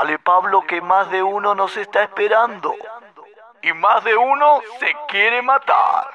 Dale, Pablo, que más de uno nos está esperando. Y más de uno se quiere matar.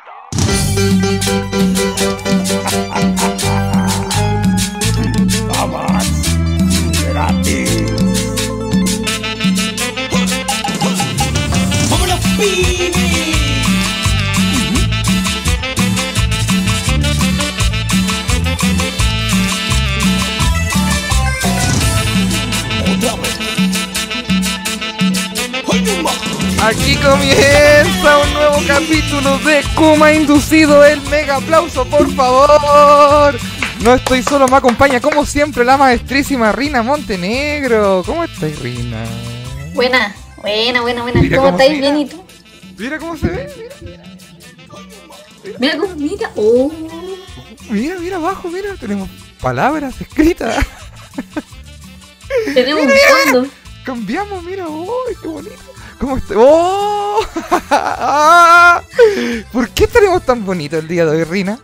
Aquí comienza un nuevo capítulo de Kuma Inducido. El mega aplauso, por favor. No estoy solo, me acompaña como siempre la maestrísima Rina Montenegro. ¿Cómo estás, Rina? Buena, buena, buena, buena. Mira ¿Cómo estáis? mira. Bien, ¿y tú? Mira cómo se ve. Mira cómo, mira. Oh, Mira, mira abajo, mira. Tenemos palabras escritas. tenemos un fondo. Cambiamos, mira. ¡Uy, qué bonito! ¿Cómo está? ¡Oh! ¿Por qué estaremos tan bonitos el día de hoy, Rina?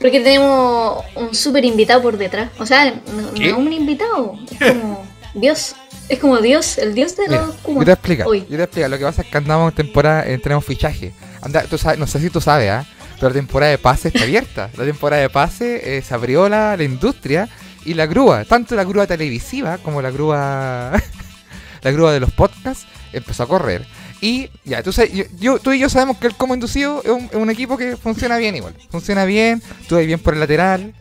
Porque tenemos un súper invitado por detrás. O sea, no, es un invitado, es como Dios. Es como Dios, el Dios de Mira, los yo Kuma. te explicar. Hoy. Yo te explicar. Lo que pasa es que andamos en temporada, eh, tenemos fichaje. Anda, tú sabes, no sé si tú sabes, ¿ah? Pero la temporada de pase está abierta. La temporada de pase eh, se abrió la, la industria y la grúa, tanto la grúa televisiva como la grúa, la grúa de los podcasts, empezó a correr. Y ya, yo, yo- tú y yo sabemos que el Como Inducido es un, es un equipo que funciona bien igual. Funciona bien, tú ahí bien por el lateral.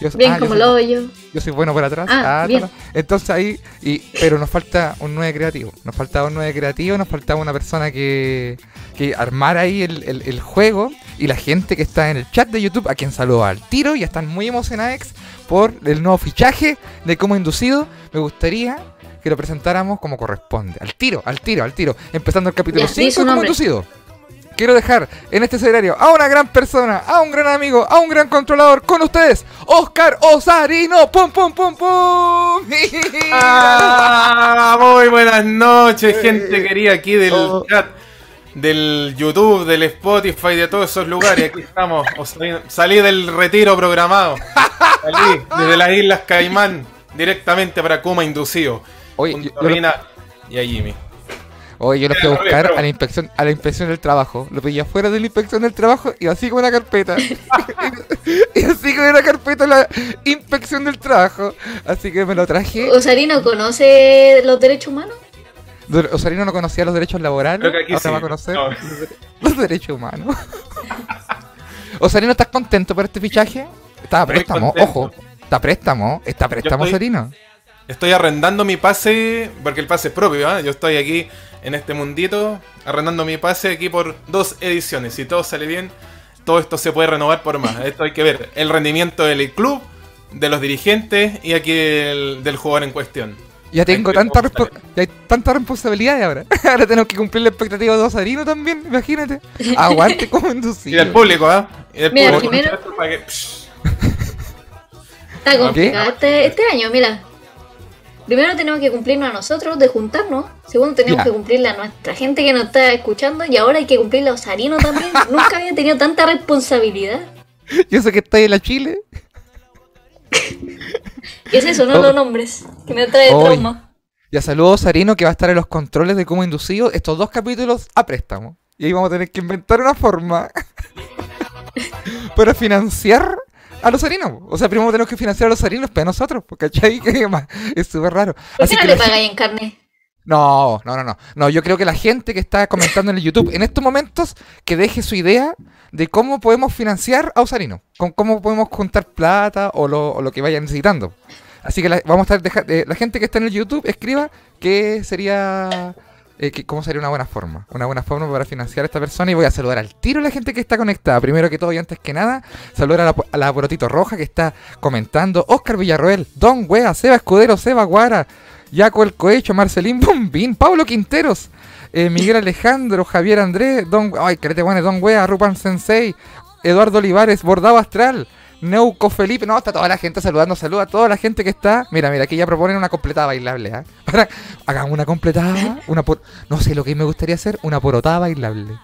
Yo, Bien ah, yo como soy- el hoyo. yo soy bueno por atrás. Ah, Ah, bien. Entonces ahí, y, pero nos falta un 9 creativo. Nos faltaba un 9 creativo, nos faltaba una persona que, que armara ahí el, el- el juego. Y la gente que está en el chat de YouTube, a quien saludo al tiro, y están muy emocionados por el nuevo fichaje de cómo inducido. Me gustaría que lo presentáramos como corresponde. Al tiro, al tiro, al tiro. Empezando el capítulo Ya, di 5 su de cómo nombre. inducido. Quiero dejar en este escenario a una gran persona, a un gran amigo, a un gran controlador con ustedes, Oscar Osarino. ¡Pum, pum, pum, pum! Ah, muy buenas noches, gente querida aquí del chat, del YouTube, del Spotify, de todos esos lugares. Aquí estamos. Salí, salí del retiro programado. Salí desde las Islas Caimán directamente para Kuma Inducido. Oye, yo- y a Jimmy. Oye, yo lo fui a buscar a la inspección, a la inspección del trabajo. Lo pillé afuera de la inspección del trabajo y así con una carpeta. y así con una carpeta la inspección del trabajo. Así que me lo traje. ¿Osarino conoce los derechos humanos? Osarino no conocía los derechos laborales. Creo que aquí ahora sí. va a conocer No. los derechos humanos. Osarino, ¿estás contento por este fichaje? Está a préstamo, ojo. Está a préstamo, está a préstamo, Osarino. Estoy arrendando mi pase, porque el pase es propio, ¿ah? Yo estoy aquí en este mundito, arrendando mi pase aquí por dos ediciones. Si todo sale bien, todo esto se puede renovar por más. Esto hay que ver el rendimiento del club, de los dirigentes y aquí el- del jugador en cuestión. Ya tengo tanta, ya hay tanta responsabilidad ahora. Ahora tenemos que cumplir la expectativa de Osarino también, imagínate. Aguante como Y inducido. del público, ¿ah? Y del Mira, público. primero- Para que- Está complicado ¿Qué? este, este año, mira. Primero tenemos que cumplirnos a nosotros de juntarnos. Segundo tenemos que cumplirle a nuestra gente que nos está escuchando. Y ahora hay que cumplirle a Osarino también. Nunca había tenido tanta responsabilidad. Yo sé que estáis en la Chile. ¿Qué es eso? No Oh. los nombres. Que me trae trauma. Ya saludo a Sarino que va a estar en los controles de cómo inducido estos dos capítulos a préstamo. Y ahí vamos a tener que inventar una forma para financiar a los sarinos. O sea, primero tenemos que financiar a los sarinos para nosotros, porque ¿cachai? Es súper raro. ¿Por Así qué no que le pagáis en carne? No, no, no, no. No, yo creo que la gente que está comentando en el YouTube en estos momentos que deje su idea de cómo podemos financiar a Osarino, con cómo podemos juntar plata o lo, o lo que vayan necesitando. Así que la, vamos a estar deja- eh, la gente que está en el YouTube escriba qué sería eh, cómo sería una buena forma, una buena forma para financiar a esta persona y voy a saludar al tiro a la gente que está conectada. Primero que todo y antes que nada, saludar a la, a Porotito Roja que está comentando, Oscar Villarroel, Don Wea, Seba Escudero, Seba Guara, Jaco El Cohecho, Marcelín Bombín, Pablo Quinteros, eh, Miguel Alejandro, Javier Andrés, Don, ay, que te Don Wea, Rupan Sensei, Eduardo Olivares, Bordado Astral, Neuco Felipe, no, está toda la gente saludando, saluda a toda la gente que está. Mira, mira, aquí ya proponen una completada bailable, ¿ah? Para, hagamos una completada, una por, no sé lo que me gustaría hacer, una porotada bailable.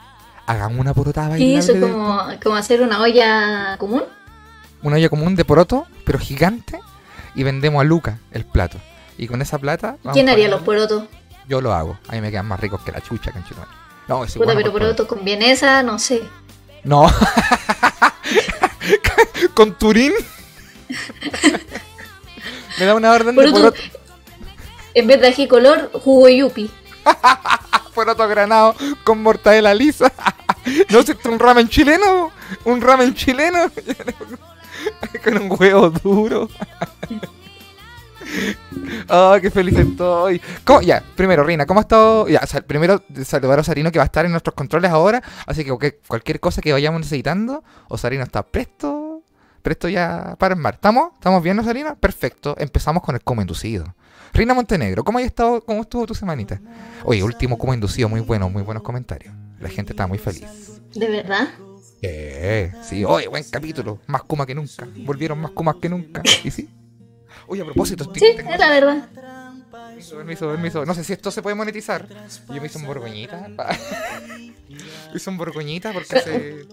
Hagamos una porotada Y bailable. eso es como, como hacer una olla común. una olla común de poroto, pero gigante, y vendemos a Luca el plato. Y con esa plata. ¿Quién haría los porotos? Yo lo hago. A mí me quedan más ricos que la chucha, conchetumare. No, es Puta, bueno pero porotos con vienesa, no sé. No. con Turín. me da una orden de Poroto, poroto, en vez de ají color, jugo yupi. poroto granado con mortadela lisa. no es un ramen chileno. Un ramen chileno. con un huevo duro. Oh, qué feliz estoy. ¿Cómo? Ya, primero, Rina, ¿cómo ha estado? Ya, sal- primero saludar a Osarino que va a estar en nuestros controles ahora. Así que cualquier, cualquier cosa que vayamos necesitando, Osarino está presto. Presto ya para armar. ¿Estamos? ¿Estamos bien, Osarino? Perfecto. Empezamos con el como inducido. Rina Montenegro, ¿cómo, has estado, ¿cómo estuvo tu semanita? Oye, último como inducido, muy bueno, muy buenos comentarios. La gente estaba muy feliz. ¿De verdad? Eh, sí, oye, buen capítulo. Más Kuma que nunca. Volvieron más Kumas que nunca. ¿Y sí? Oye, a propósito, estoy, Sí, tengo- es la verdad. Permiso, permiso, permiso. No sé si esto se puede monetizar. Yo me hice un borgoñita. hice un borgoñita porque hace.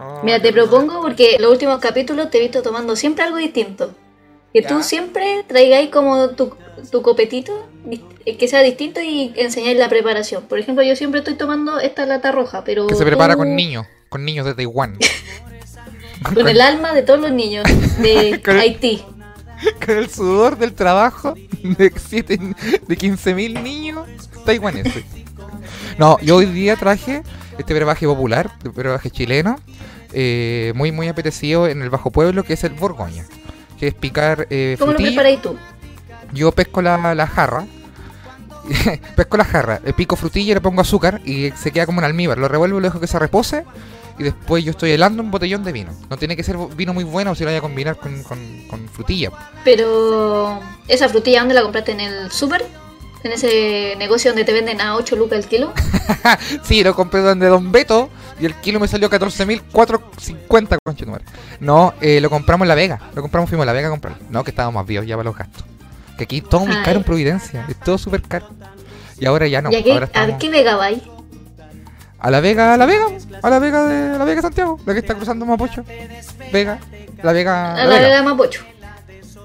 Oh, Mira, te propongo porque los últimos capítulos te he visto tomando siempre algo distinto. Que Ya. tú siempre traigáis como tu, tu copetito, eh, que sea distinto y enseñáis la preparación. Por ejemplo, yo siempre estoy tomando esta lata roja, pero. Que se prepara tú- con niños. Con niños de Taiwán. Con el alma de todos los niños de el- Haití. con el sudor del trabajo de, siete, de 15.000 niños taiwaneses. No, yo hoy día traje este brebaje popular, este brebaje chileno, eh, muy muy apetecido en el Bajo Pueblo, que es el Borgoña. Que es picar eh, ¿Cómo lo frutilla. preparáis tú? Yo pesco la, la jarra. pesco la jarra, le pico frutilla le pongo azúcar y se queda como un almíbar. Lo revuelvo, lo dejo que se repose y después yo estoy helando un botellón de vino. No tiene que ser vino muy bueno si lo voy a combinar con, con- con frutilla. Pero, ¿esa frutilla dónde la compraste? ¿En el súper? ¿En ese negocio donde te venden a 8 lucas el kilo? Sí, lo compré donde Don Beto y el kilo me salió 14.450, concha tu madre. No, eh, lo compramos en La Vega. Lo compramos, fuimos a La Vega a comprarlo. No, que estábamos más vivos ya para los gastos. Que aquí todo muy Ay. caro en Providencia. Es todo súper caro. Y ahora ya no. ¿Y a qué, ahora a qué vega vais? A la Vega, a la Vega, a la Vega de a la Vega Santiago, la que está cruzando Mapocho. Vega, la Vega, A la Vega Mapocho.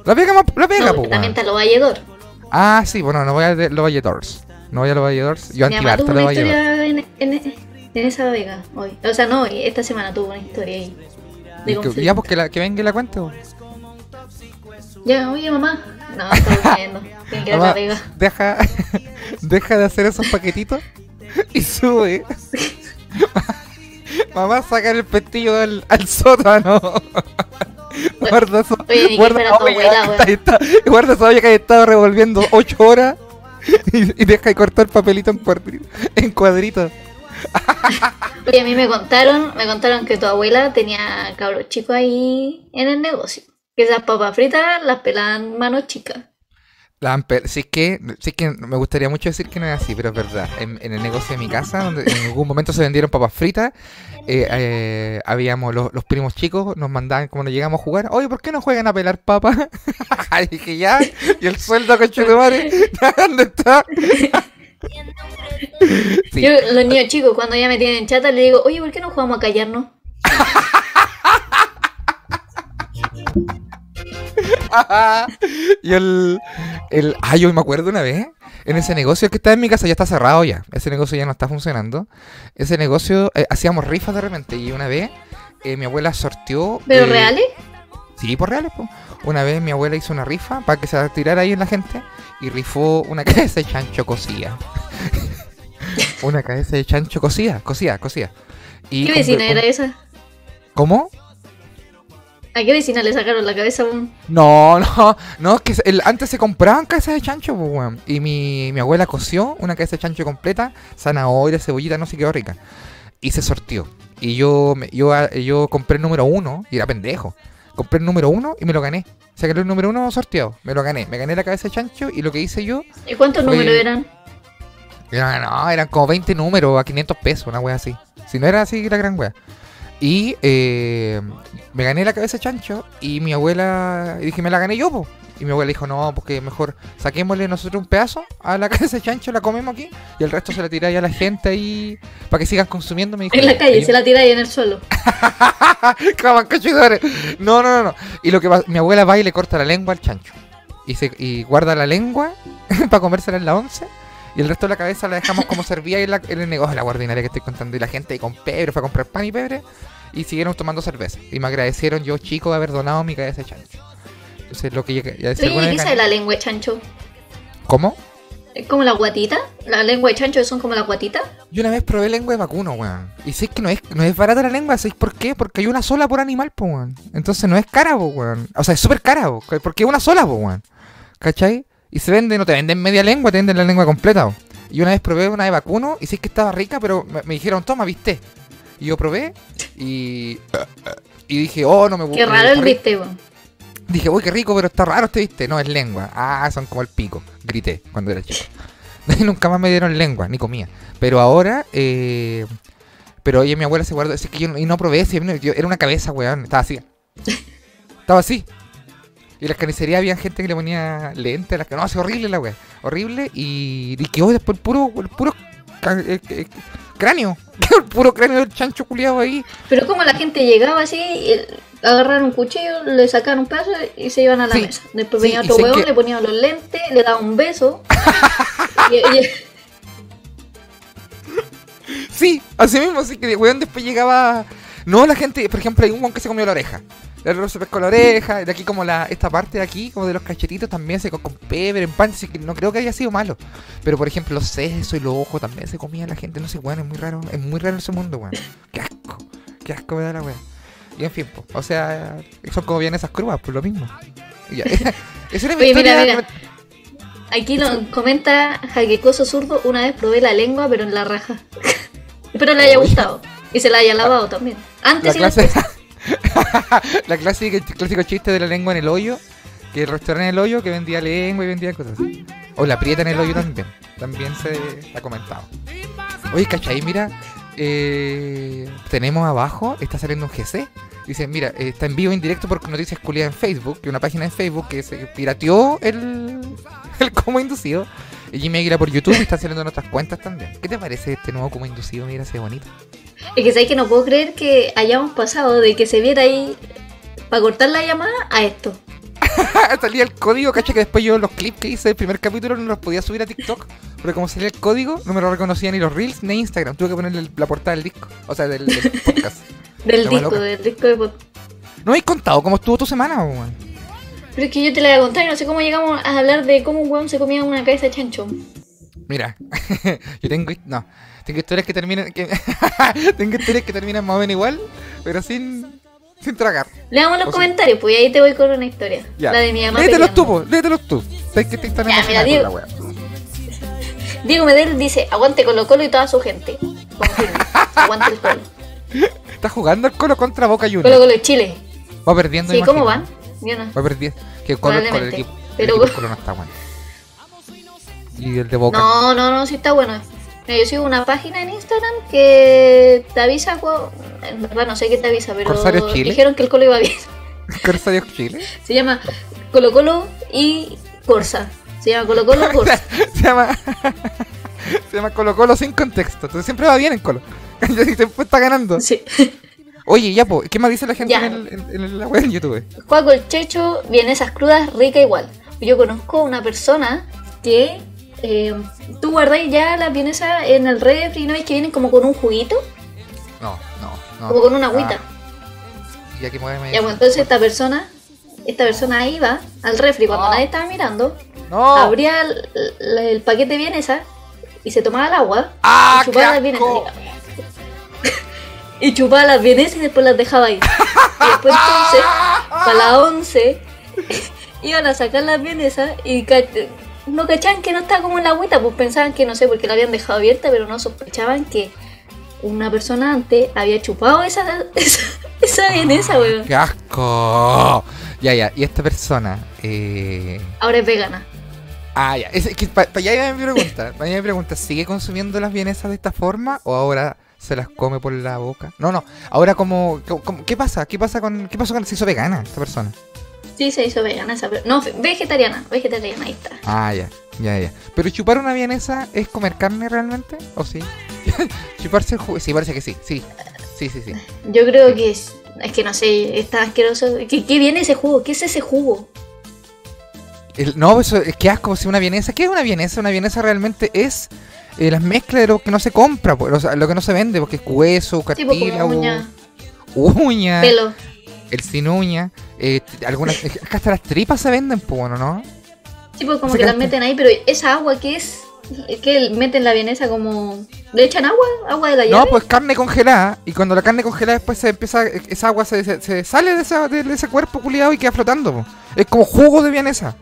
La Vega, la Vega, No, po, también está lo Valledor. Ah, sí, bueno, no voy a los Valledors. No voy a los Valledors. Yo antibarta tuvo una historia en, en, en esa vega hoy. O sea, no, esta semana tuvo una historia ahí. De que-. Ya, pues que, la, que venga y la cuente. Ya, oye mamá. No, durmiendo. Tiene que Mamá, la vega. deja, deja de hacer esos paquetitos y sube. Mamá, saca el pestillo al, al sótano. guarda eso. Oye, guarda, esa olla abuela, que está- guarda esa olla que ha estado revolviendo 8 horas y, y deja de cortar papelito en cuadritos. En cuadritos. Oye, a mí me contaron, me contaron que tu abuela tenía cabros chicos ahí en el negocio. Que esas papas fritas las pelaban manos chicas. La amper- si es que, es que me gustaría mucho decir que no es así, pero es verdad. En, en el negocio de mi casa, donde en algún momento se vendieron papas fritas, eh, eh, habíamos los, los primos chicos, nos mandaban cuando llegamos a jugar, oye, ¿por qué no juegan a pelar papas? y dije, ya, y el sueldo con Chetumare, ¿dónde está? Sí. Yo, los niños chicos, cuando ya me tienen chata, le digo, oye, ¿por qué no jugamos a callarnos? y el, el. Ah, yo me acuerdo una vez. En ese negocio que está en mi casa ya está cerrado ya. Ese negocio ya no está funcionando. Ese negocio eh, hacíamos rifas de repente. Y una vez eh, mi abuela sorteó. ¿Pero eh, reales? Sí, por reales, po. Una vez mi abuela hizo una rifa para que se tirara ahí en la gente. Y rifó una cabeza de chancho cocida. una cabeza de chancho cocida, cocida, cocida. Y ¿Qué vecina era esa? ¿Cómo? ¿A qué vecina le sacaron la cabeza? weón? No, no, no, es que el- antes se compraban cabezas de chancho, pues, weón. Y mi, mi abuela coció una cabeza de chancho completa, zanahoria, cebollita, no sé qué rica. Y se sortió. Y yo, yo, ah, yo compré el número uno, y era pendejo. Compré el número uno y me lo gané. Saqué el número uno sorteado, me lo gané. Me gané la cabeza de chancho y lo que hice yo, ¿Y cuántos Fue- números eran? era, no, eran como 20 números a 500 pesos, una wea así. Si no era así, la gran wea. Y eh, me gané la cabeza de chancho y mi abuela, y dije, me la gané yo, po. Y mi abuela dijo, no, porque mejor saquémosle nosotros un pedazo a la cabeza de chancho, la comemos aquí, y el resto se la tiráis a la gente ahí para que sigan consumiendo. Me dijo, En la calle, yo- se la tiráis en el suelo. No, no, no, no. Y lo que va- mi abuela va y le corta la lengua al chancho. y, se, y guarda la lengua para comérsela en la once. Y el resto de la cabeza la dejamos como servía en, la- en el negocio, la guardinaria que estoy contando. Y la gente ahí con pebre fue a comprar pan y pebre y siguieron tomando cerveza. Y me agradecieron yo, chico, de haber donado mi cabeza de chancho. Entonces, lo que ya, ya alguna Oye, ¿qué la lengua de chancho? ¿Cómo? ¿Es como la guatita? ¿La lengua de chancho son como la guatita? Yo una vez probé lengua de vacuno, weón. Y sé que no es, no es barata la lengua, ¿sabéis por qué? Porque hay una sola por animal, po, weón. Entonces no es cara, po, weón. O sea, es súper cara, po, porque es una sola, po, weón. ¿Cachai? Y se vende, no te venden media lengua, te venden la lengua completa, po. Y una vez probé una de vacuno y sé que estaba rica, pero me, me dijeron, toma, viste. Y yo probé y. Y dije, oh, no me Qué me raro el viste, weón. Dije, uy, qué rico, pero está raro este viste. No, es lengua. Ah, son como el pico. Grité cuando era chico. Nunca más me dieron lengua, ni comía. Pero ahora, eh, pero oye, mi abuela se guardó. Es que yo y no probé yo- era una cabeza, weón. Estaba así. Estaba así. Y en las carnicerías había gente que le ponía lentes. Las que no, es horrible la weá. Horrible. Y, y quedó después el puro, el puro eh, eh, cráneo. El puro cráneo del chancho culiado ahí. Pero como la gente llegaba así, agarraron un cuchillo, le sacaron un pedazo y se iban a la Sí, mesa. Después venía otro huevón, que- le ponían los lentes, le daba un beso. y, y- Sí, así mismo, así que weón después llegaba. No, la gente, por ejemplo, hay un weón que se comió la oreja. El otro se pescó la oreja, de aquí como la, esta parte de aquí, como de los cachetitos, también se co- con pebre, en pan, así que no creo que haya sido malo. Pero por ejemplo, los sesos y los ojos también se comía la gente, no sé, weón, es muy raro, es muy raro ese mundo, weón. Qué asco, qué asco me da la weón. Y en fin, po, o sea, son como bien esas curvas, pues lo mismo. Y ya, esa era mi Oye, mira, historia. mira. Aquí lo comenta Jaquecoso Zurdo, una vez probé la lengua, pero en la raja. Espero le haya gustado. Y se la haya lavado también. La Antes y clase, después. la clásica, clásico chiste de la lengua en el hoyo, que el restaurante en el hoyo que vendía lengua y vendía cosas así. O la prieta en el hoyo también, también se ha comentado. Oye, ¿cachai? Mira, eh, tenemos abajo, está saliendo un GC. Dice, mira, eh, está en vivo en directo por Noticias Culiadas en Facebook, que una página de Facebook que se pirateó el, el como inducido. Y Jimmy Aguila por YouTube y está saliendo en otras cuentas también. ¿Qué te parece este nuevo como inducido? Mira, se bonito. Es que sabes que no puedo creer que hayamos pasado de que se viera ahí para cortar la llamada a esto. salía el código, cacha que después yo los clips que hice del primer capítulo no los podía subir a TikTok, pero como salía el código, no me lo reconocía ni los reels ni Instagram. Tuve que ponerle la portada del disco, o sea, del, del podcast. Del La disco, del disco de pod- ¿No habéis contado cómo estuvo tu semana, weón? Pero es que yo te la voy a contar y no sé cómo llegamos a hablar de cómo un weón se comía una cabeza de chancho. Mira, yo tengo, no, tengo historias que terminan, que tengo historias que terminan más o menos igual, pero sin, sin tragar. Leamos los O comentarios, pues y ahí te voy con una historia. Ya. La de mi mamá. Léetelos tú, po, léetelos tú. Sabes que te están Ya, mira, con la. Diego Medel dice, aguante Colo Colo y toda su gente. Aguante el Colo. Está jugando el Colo contra Boca Colo Juniors. Colo de Chile. Va perdiendo, Sí, ¿cómo van? Yo no. Va perdiendo. Que el Colo, el equipo, el Pero- equipo del Colo no está bueno. Y el de Boca. No, no, no, sí está bueno. Yo sigo una página en Instagram que te avisa, en verdad no sé qué te avisa, pero ¿Corsario Chile? dijeron que el Colo iba bien. Corsarios Chile. Se llama Colo Colo y Corsa. Se llama Colo Colo Corsa. Se llama. se llama Colo Colo sin contexto. Entonces siempre va bien en Colo. siempre está ganando. Sí. Oye, ya, po, ¿qué más dice la gente Ya. en, el, en, en la web en YouTube? Juaco el Checho, vienesas crudas, rica igual. Yo conozco una persona que eh, tú guardáis ya las vienesas en el refri y no ves que vienen como con un juguito, No, no, no. como con una agüita. Ah, ya que muéveme Ya, pues entonces esta persona, esta persona iba al refri cuando No. nadie estaba mirando, No. abría el, el- el paquete de vienesa y se tomaba el agua ¡Ah, y chupaba las vienesas. Y chupaba las vienesas y después las dejaba ahí. Y después entonces, para las 11, iban a sacar las vienesas y no cachaban que no estaba como en la agüita, pues pensaban que no sé, porque la habían dejado abierta, pero no sospechaban que una persona antes había chupado esa, esa, esa vienesa, weón. ¡Qué asco! Ya, ya. Y esta persona. Eh... Ahora es vegana. Ah, ya. Es que para allá iba mi pregunta. Para allá mi pregunta. ¿Sigue consumiendo las vienesas de esta forma o ahora se las come por la boca? No, no. Ahora como, como- ¿qué pasa? ¿Qué pasa con qué pasó con se hizo vegana esta persona? Sí, se hizo vegana esa No, vegetariana, vegetariana, ahí está. Ah, ya. Ya, ya. Pero chupar una vienesa es comer carne realmente o sí? Chuparse el jugo. Sí, parece que sí. Sí. Sí, sí, sí. Yo creo que es, es que no sé, está asqueroso. ¿Qué, ¿Qué viene ese jugo? ¿Qué es ese jugo? El- no, eso es que asco, si una vienesa. ¿Qué es una vienesa? Una vienesa realmente es eh, las mezclas de lo que no se compra, pues, o sea, lo que no se vende, porque es hueso, Tipo cartílago, como uña, uña, pelo. el sin uña, eh, algunas, es que hasta las tripas se venden, pues, bueno, ¿no? Tipo como Se que la gasta. meten ahí, pero esa agua que es. Que meten la vienesa como. ¿Le echan agua? ¿Agua de la llave? No, pues carne congelada, y cuando la carne congelada después se empieza, esa agua se, se- se sale de, esa- de ese cuerpo culiado y queda flotando, po. Es como jugo de vienesa.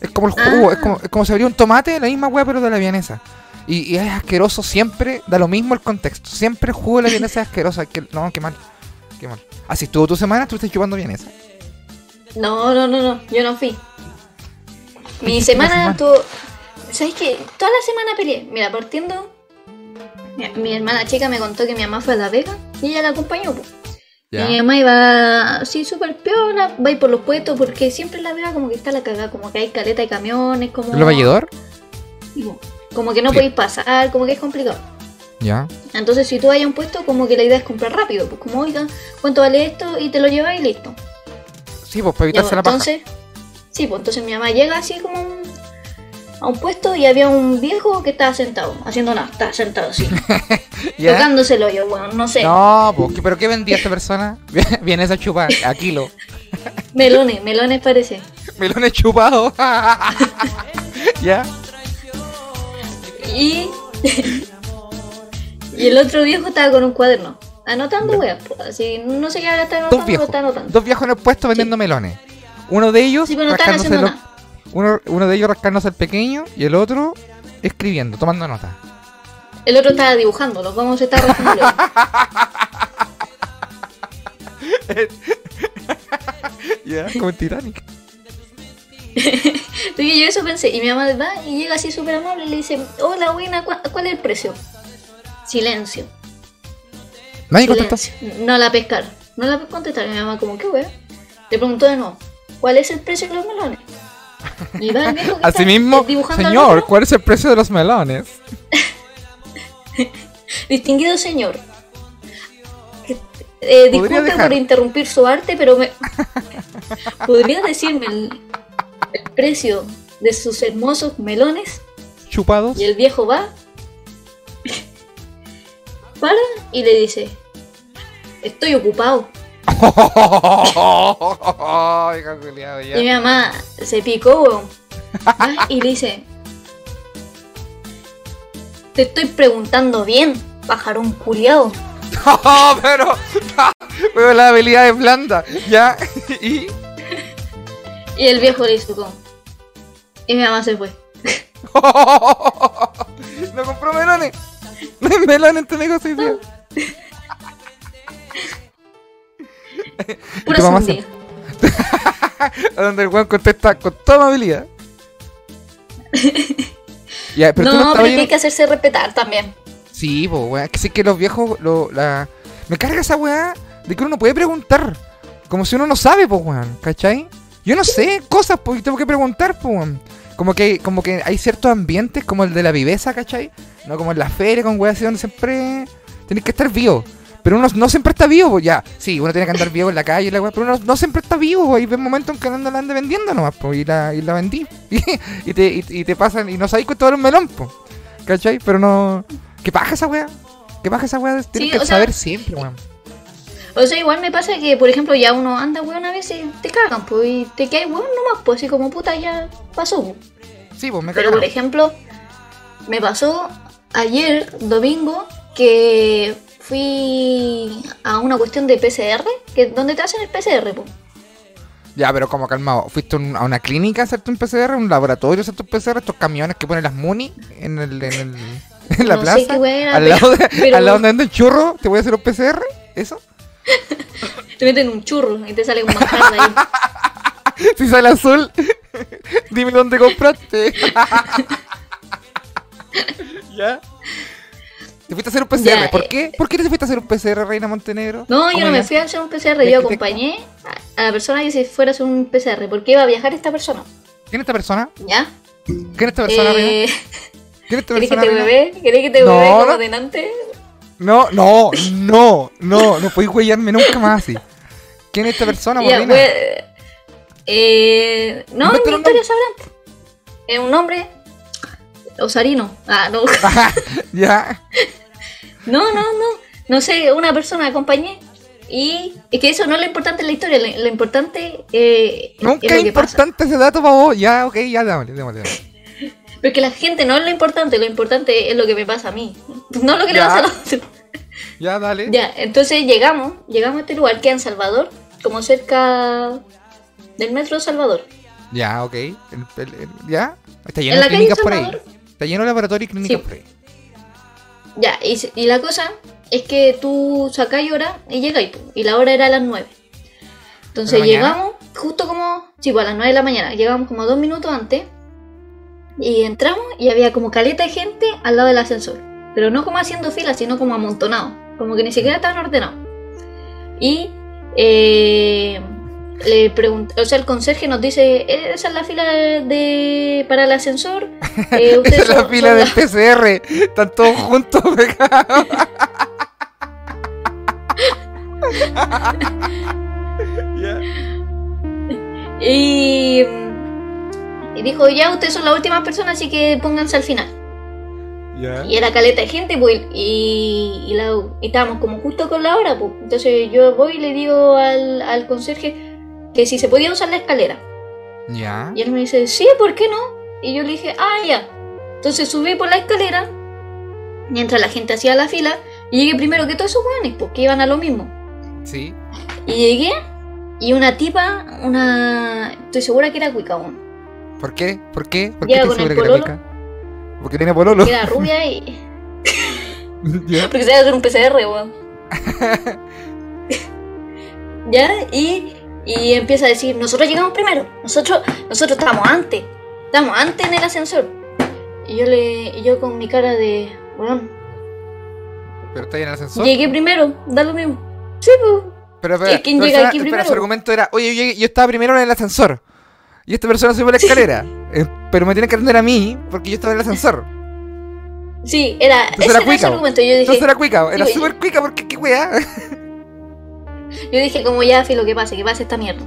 Es como el jugo, Ah. es como, es como si abriera un tomate, la misma weá, pero de la vienesa. Y, y es asqueroso siempre, da lo mismo el contexto. Siempre el jugo de la vienesa es asqueroso. hay que- no, qué mal. Qué mal. Así estuvo tu semana, estuviste chupando vienesa. No, no, no, no, yo no fui. Mi semana semana. tuvo. ¿Sabes qué? Toda la semana peleé. Mira, partiendo. Mi, mi hermana chica me contó que mi mamá fue a La Vega y ella la acompañó. Y mi mamá iba así súper piola, va a ir por los puestos porque siempre en La Vega como que está la cagada, como que hay caleta de camiones, como. ¿Lo valledor? Como que no Sí. podéis pasar, como que es complicado. Ya. Entonces, si tú a un puesto, como que la idea es comprar rápido. Pues, como, oiga, ¿cuánto vale esto? Y te lo llevas y listo. Sí, pues para Ya, evitarse pues, la paja. entonces, sí, pues entonces mi mamá llega así como un- a un puesto y había un viejo que estaba sentado, haciendo nada, estaba sentado así, ¿Ya? tocándose el hoyo, bueno, no sé, No, pues, ¿qué- ¿pero qué vendía esta persona? Vienesa chupada, a kilo. melones, melones parece. Melones chupados. ¿Ya? Y, y el otro viejo estaba con un cuaderno, anotando weas, pues, así, no sé qué estaba Dos anotando, lo viejos. estaba anotando. Dos viejos en el puesto vendiendo melones. Uno de ellos Sí, pero no estaban rascándose nada. uno, uno de ellos rascándose el pequeño y el otro escribiendo, tomando nota. El otro estaba dibujando, los vamos a estar rascando el hoyo. Ya, como en Titanic. Que yo eso pensé, y mi mamá va y llega así súper amable y le dice, hola buena, ¿cuál, es el precio? Silencio. Nadie contestó. No la pescar. No la contestaron. Mi mamá como, ¿qué wea? Le preguntó de nuevo, ¿cuál es el precio de los melones? Y va el viejo que Así está mismo, señor, ¿cuál es el precio de los melones? Distinguido señor. eh, disculpe por interrumpir su arte, pero me... ¿Podría decirme el, el precio de sus hermosos melones? Chupados. Y el viejo va, para y le dice, estoy ocupado. Y mi mamá se picó, weón. Y le dice, te estoy preguntando bien, pajarón culiao. No, pero, pero la habilidad es blanda. Ya, y. Y el viejo le hizo como... Y mi mamá se fue. No compró melones. No hay melón en tu negocio. tío. Pura mamá. A donde el weón contesta con toda amabilidad. Ya, pero tú no no, pero es que yendo- hay que hacerse respetar también. Sí, pues, weón. Que sí que los viejos. Lo, la... Me carga esa weá de que uno no puede preguntar. Como si uno no sabe, pues, weón. ¿Cachai? Yo no sé cosas, pues, y tengo que preguntar, pues. Como que, como que hay ciertos ambientes, como el de la viveza, ¿cachai? No como en la feria, con weas así donde siempre tenés que estar vivo. Pero uno no siempre está vivo, pues ya. Sí, uno tiene que andar vivo en la calle, y la wea, pero uno no siempre está vivo, pues. Y ves momentos en que anda, la ande vendiendo nomás, pues, y la, y la vendí. Y, te, y, y te pasan, y no sabéis con todo el melón, pues. ¿Cachai? Pero no. ¿Qué paja esa wea? ¿Qué paja esa wea? Tienes Sí, que sea- saber siempre, weón. O sea, igual me pasa que, por ejemplo, ya uno anda, weón, a veces te cagan, pues, y te caes, weón, nomás, pues, así como puta, ya pasó, pues. Sí, pues me Pero, cagaron. por ejemplo, me pasó ayer, domingo, que fui a una cuestión de PCR, que donde te hacen el PCR, pues. Ya, pero como calmado. ¿Fuiste un- a una clínica a hacerte un PCR? ¿Un laboratorio a hacerte un PCR? ¿Estos camiones que ponen las Muni en, el, en, el, en la No sé plaza? qué al, lado de, pero- al lado donde venden churro, ¿te voy a hacer un PCR? ¿Eso? Te meten un churro y te sale un manjar de ahí. Si sale azul, dime dónde compraste. ¿Ya? ¿Te fuiste a hacer un PCR? Ya, ¿Por eh. qué? ¿Por qué te fuiste a hacer un PCR, Reina Montenegro? No, yo ¿Cómo no me fui a hacer un PCR, ¿Ves yo acompañé a, a la persona que se fuera a hacer un PCR, porque iba a viajar esta persona, ¿Quién es esta persona? ¿ya? ¿Quién es esta persona, Reina? Eh, ¿Quién es esta ¿Querés que persona, te Reina? bebé? ¿Querés que te No, bebé como no. delante? No, no, no, no, no podéis huellarme nunca más así. ¿Quién es esta persona, Ya, Morena? pues, eh, no, mi historia sabrán. es un hombre osarino. Ah, no. ya. No, no, no. No sé, una persona acompañé. Y es que eso no es lo importante en la historia. Lo, lo importante eh, Nunca es lo que pasa. importante ese dato para vos. Ya, ok, ya, démosle, démosle. démosle. Porque la gente no es lo importante. Lo importante es lo que me pasa a mí. No lo que le pasa a otro. Ya, dale. Ya, entonces llegamos. Llegamos a este lugar que es en Salvador. Como cerca del metro de Salvador. Ya, ok. El- el- el- ya. Está lleno de clínicas por ahí. Está lleno de laboratorios y clínicas Sí. por ahí. Ya, y, y la cosa es que tú sacáis hora y llegáis. Y la hora era a las 9. Entonces llegamos justo como. Sí, pues a las 9 de la mañana. Llegamos como dos minutos antes. Y entramos y había como caleta de gente al lado del ascensor. Pero no como haciendo fila, sino como amontonado. Como que ni siquiera estaban ordenados. Y eh, le pregunté, o sea, el conserje nos dice, "Eh, esa es la fila de, para el ascensor. Eh, Esa es la son- fila son del la- PCR. Están todos juntos pegados. Ya. Y, y dijo, ya ustedes son la última persona, así que pónganse al final. Ya. Y era caleta de gente, pues, y, y, la- y estábamos como justo con la hora, pues. Entonces yo voy y le digo al, al conserje que si se podía usar la escalera. Ya. Y él me dice, sí, ¿por qué no? Y yo le dije, ah, ya. Entonces subí por la escalera, mientras la gente hacía la fila, y llegué primero que todos esos hueones, porque iban a lo mismo. Sí. Y llegué, y una tipa, una... Estoy segura que era cuica, weón. ¿Por qué? ¿Por qué? ¿Por qué el segura que? Porque tiene pololo. que era rubia y... Ya. Porque se iba a hacer un PCR, weón. ya, y, y empieza a decir, nosotros llegamos primero, nosotros, nosotros estábamos antes, estábamos antes en el ascensor. Y yo le, y yo con mi cara de, weón, Pero está ahí en el ascensor. llegué primero, da lo mismo. Sí, pues. Pero ¿Y quién pero llega aquí primero? su argumento era, oye, yo, yo estaba primero en el ascensor. Y esta persona subió la escalera. eh, pero me tiene que atender a mí porque yo estaba en el ascensor. Sí, era, Entonces ese era era ese cuica, argumento. Yo dije, Entonces era cuica, era súper cuica porque qué weá. yo dije como ya, filo, que pase, que pase esta mierda.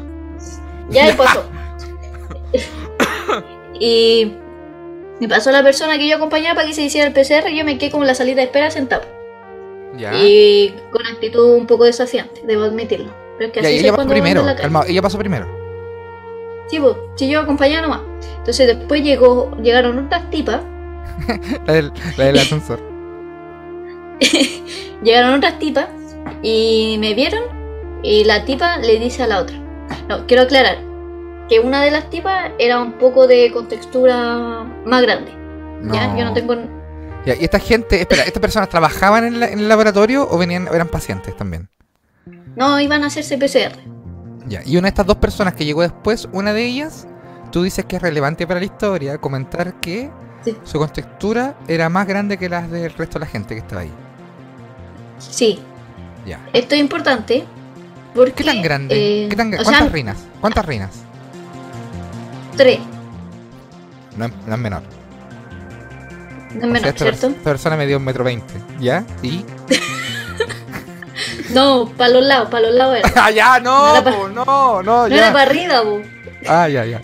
Ya y pasó. y me pasó la persona que yo acompañaba para que se hiciera el PCR y yo me quedé como en la salida de espera sentado. Ya. Y con actitud un poco desafiante, debo admitirlo. Pero es que Ya, así y soy ella pasó primero. la ella pasó primero. Sí, pues, si yo acompañaba nomás. Entonces después llegó, llegaron otras tipas, La del, la del ascensor. llegaron otras tipas y me vieron y la tipa le dice a la otra. No, quiero aclarar que una de las tipas era un poco de contextura más grande. Ya, yo no tengo Ya, y esta gente, espera, ¿estas personas trabajaban en, la- en el laboratorio o venían, eran pacientes también? No, iban a hacerse PCR. Ya, y una de estas dos personas que llegó después, una de ellas, tú dices que es relevante para la historia comentar que Sí. su contextura era más grande que las del resto de la gente que estaba ahí. Sí, Ya. esto es importante porque... ¿Qué tan grande? eh, ¿Qué tan, gra- o ¿Cuántas sea, reinas? ¿Cuántas reinas? tres. No, es- no es menor. No es O sea, menor, esta, pers- ¿cierto? esta persona me dio un metro veinte. ¿Ya? ¿Y? No, para los lados, para los lados era. ¡Ah, ya! No ¡No! po, ¡No! ¡No! No ya. era para arriba, bu. Ah, ya, ya.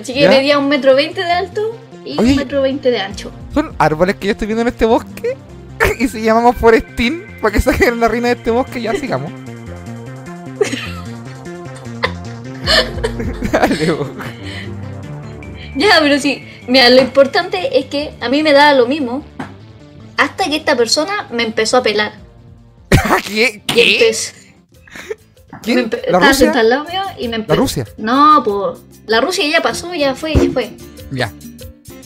Así que ¿Ya? medía un metro veinte de alto y Oye. un metro veinte de ancho. Son árboles que yo estoy viendo en este bosque. y si llamamos Forestín para que saquen la reina de este bosque, ya sigamos. Dale, bo. Ya, pero sí. Mira, lo importante es que a mí me daba lo mismo hasta que esta persona me empezó a pelar. ¿Qué? ¿Qué? ¿La Rusia? al y me ¿La. Rusia? No, pues. La Rusia ya pasó, ya fue, ya fue. Ya,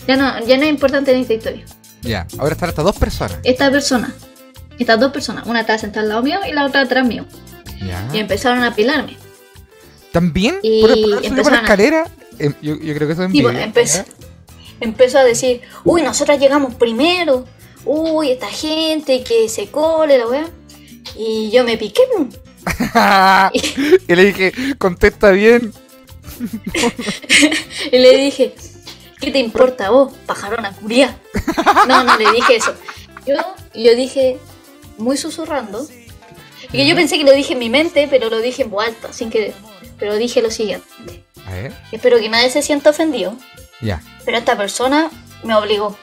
Ya no, ya no es importante en esta historia. ya. Ahora están hasta dos personas. Esta persona, estas dos personas, una estaba sentada al lado mío y la otra atrás mío. Ya. Y empezaron a pelarme. ¿También? Y ¿Por, por la a- escalera? Em, yo, yo creo que eso es Sí, pues, empezó a decir, uy, nosotras llegamos primero, uy, esta gente que se cole, la weá. Y yo me piqué, y le dije, contesta bien. y le dije, ¿qué te importa vos, pajarona curia? No, no le dije eso. Yo, yo dije, muy susurrando, y que yo pensé que lo dije en mi mente, pero lo dije en voz alta, sin que... Pero dije lo siguiente, A ver. espero que nadie se sienta ofendido, Ya. Pero esta persona me obligó.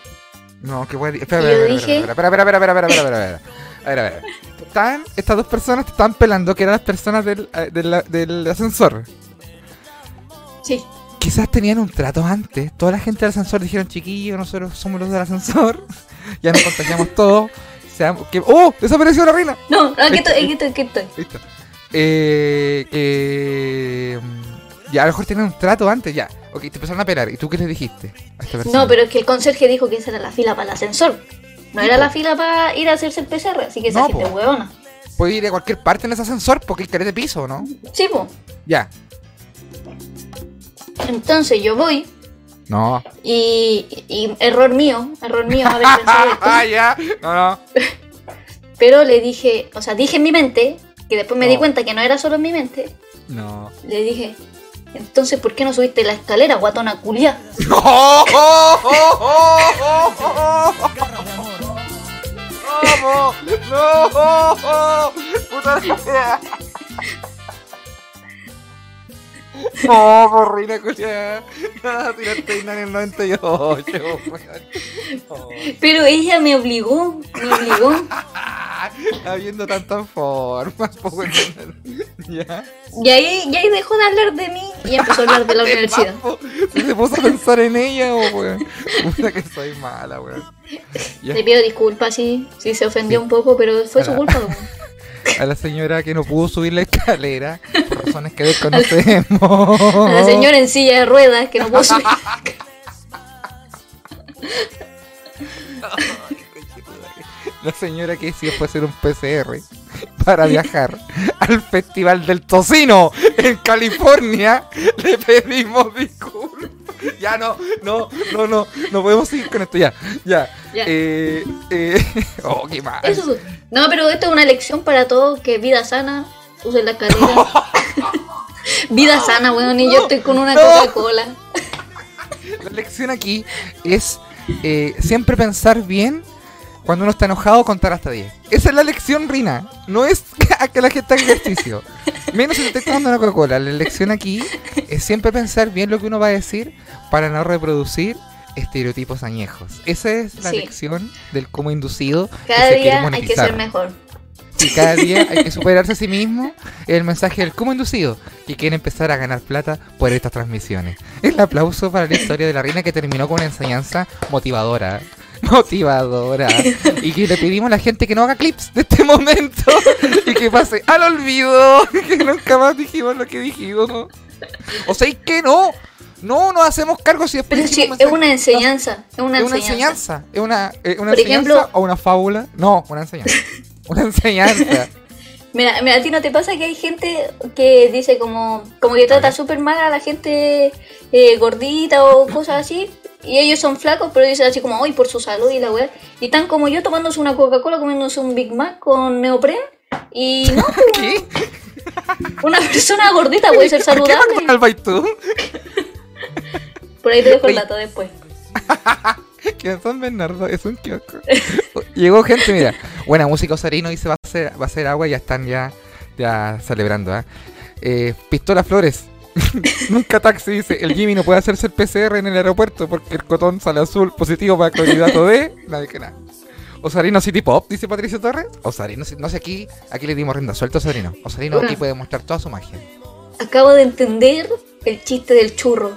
No, qué bueno. Espera, Y espera, yo espera, dije- espera, espera, espera, espera, espera, espera, espera, espera. A ver, a ver. Estaban, estas dos personas te estaban pelando que eran las personas del, eh, del, del ascensor. Sí. Quizás tenían un trato antes. Toda la gente del ascensor dijeron, chiquillos, nosotros somos los del ascensor. ya nos contagiamos todos. Seamos, que, ¡Oh! ¡Desapareció la reina! No, aquí estoy, aquí estoy, aquí estoy. Listo. Eh, que. mm, Ya, a lo mejor tenían un trato antes, ya. Ok, te empezaron a pelar. ¿Y tú qué les dijiste a esta persona? No, pero es que el conserje dijo que esa era la fila para el ascensor. No era la fila para ir a hacerse el PCR, así que No, po. es huevona. Puede ir a cualquier parte en ese ascensor porque hay de piso, ¿no? Sí, po. Ya. Entonces yo voy No. y, y error mío, error mío haber pensado esto. ah, ya. No, no. Pero le dije, o sea, dije en mi mente, que después me di cuenta que no era solo en mi mente, No. le dije, entonces ¿por qué no subiste la escalera, guatona culia? ¡No! ¡No! ¡Puta la No, por reina culia. No, tiraste en el 98. weón. Oh, Pero ella me obligó, me obligó. Habiendo tantas formas. Ya. Y ahí, y ahí dejó de hablar de mí y empezó a hablar de la universidad. Papo, se puso a pensar en ella, oh, weón. Puta que soy mala, weón. Le pido disculpas si, si se ofendió Sí. un poco, pero fue su culpa. weón. A la señora que no pudo subir la escalera por razones que desconocemos. A la señora en silla de ruedas que no pudo subir. La señora que a hacer un PCR para viajar al Festival del Tocino en California. Le pedimos disculpas. Ya no, no, no, no, no podemos seguir con esto ya. Ya. Ya. Eh, eh, oh, qué mal. Eso. No, pero esto es una lección para todos, que vida sana, usen la escalera. vida sana, weón, y yo estoy con una. Coca-Cola. La lección aquí es eh, siempre pensar bien cuando uno está enojado, contar hasta 10. Esa es la lección, Rina. No es a que la gente haga ejercicio. Menos si te estás tomando una Coca-Cola. La lección aquí es siempre pensar bien lo que uno va a decir para no reproducir estereotipos añejos. Esa es la Sí. lección del cómo inducido que Cada se quiere día hay que ser mejor. Sí, cada día hay que superarse a sí mismo. El mensaje del cómo inducido que quiere empezar a ganar plata por estas transmisiones. El aplauso para la historia de la reina que terminó con una enseñanza motivadora. Motivadora. Y que le pedimos a la gente que no haga clips de este momento y que pase al olvido. Que nunca más dijimos lo que dijimos. O sea, ¿y que no? No nos hacemos cargo si después Pero es mensaje- una enseñanza, es una es una enseñanza. enseñanza. Es una, eh, una Por enseñanza ejemplo- o una fábula. No, una enseñanza. Una enseñanza. Mira, mira, a ti no te pasa que hay gente que dice como, como que trata súper mal a la gente eh, gordita o cosas así, y ellos son flacos, pero dicen así como, hoy por su salud y la weá, y están como yo tomándose una Coca-Cola, comiéndose un Big Mac con neopren, y no, pues, ¿Qué? una persona gordita puede ser ¿Por qué saludable. McDonald's y tú? Por ahí te dejo el dato después. Que en San Bernardo es un kiosco. Llegó gente, mira. Buena música Osarino dice va a ser, va a ser agua y ya están ya, ya celebrando. ¿ah? Eh, Pistola Flores. Nunca taxi dice, el Jimmy no puede hacerse el PCR en el aeropuerto porque el cotón sale azul positivo para candidato de... Nadie que nada. Osarino City Pop, dice Patricio Torres. Osarino, no sé, aquí, aquí le dimos rienda suelta a Osarino. Osarino aquí puede mostrar toda su magia. Acabo de entender el chiste del churro.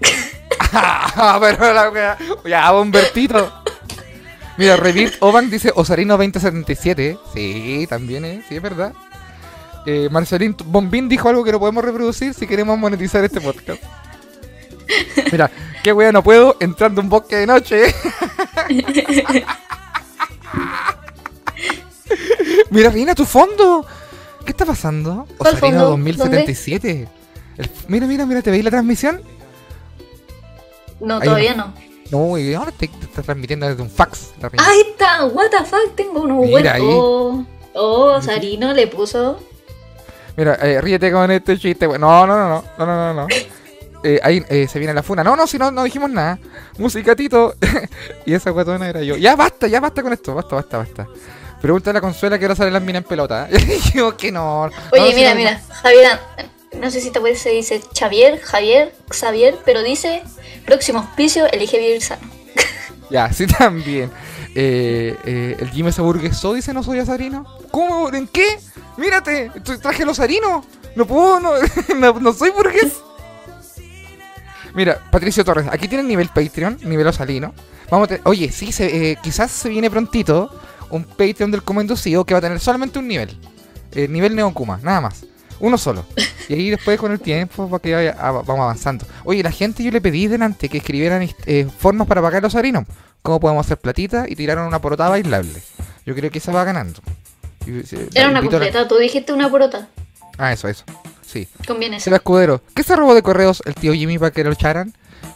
Ah, pero la wea. Ya, Bombertito. Mira, Revit Oban dice Osarino 2077. Sí, también es, sí, es verdad. Eh, Marcelín Bombín dijo algo que no podemos reproducir si queremos monetizar este podcast. Mira, qué wea no puedo entrando a un bosque de noche. Mira, Rina, tu fondo. ¿Qué está pasando? ¿Cuál Osarino fondo? 2077. El- mira, mira, mira, ¿te veis la transmisión? No, Ahí todavía no. No, y ahora te, te está transmitiendo desde un fax. Ahí está, what the fuck, tengo unos buenos. Oh, oh, Sarino le puso. Mira, eh, ríete con este chiste. güey. No, no, no, no, no, no, no. no. Eh, ahí eh, se viene la funa. No, no, si no, no dijimos nada. Musicatito. y esa guatona era yo. Ya basta, ya basta con esto. Basta, basta, basta. Pregúntale a la consuela que ahora salen las minas en pelota. Y dijimos que no. Oye, No, mira, mira, Javier, no sé si te puede se dice Xavier, Javier, Xavier, pero dice próximo auspicio, elige vivir sano. Ya, sí también. Eh, eh, el Jimmy se aburguesó, dice no soy asarino. ¿Cómo? ¿En qué? Mírate, traje los asarinos. No puedo, no, soy burgués. Mira, Patricio Torres, aquí tienen nivel Patreon, nivel osalino. Vamos a Oye, sí, se, eh, quizás se viene prontito un Patreon del Comando CEO que va a tener solamente un nivel. Eh, nivel Neokuma, nada más. Uno solo. Y ahí después con el tiempo para que vaya- vamos avanzando. Oye, la gente yo le pedí delante que escribieran eh, formas para pagar los harinos. ¿Cómo podemos hacer platita? Y tiraron una porotada bailable. Yo creo que esa va ganando. Y, eh, Era una la- completa, tú dijiste una porota. Ah, eso, eso. Sí. Conviene eso. Escudero. ¿Qué se robó de correos el tío Jimmy para que lo echaran?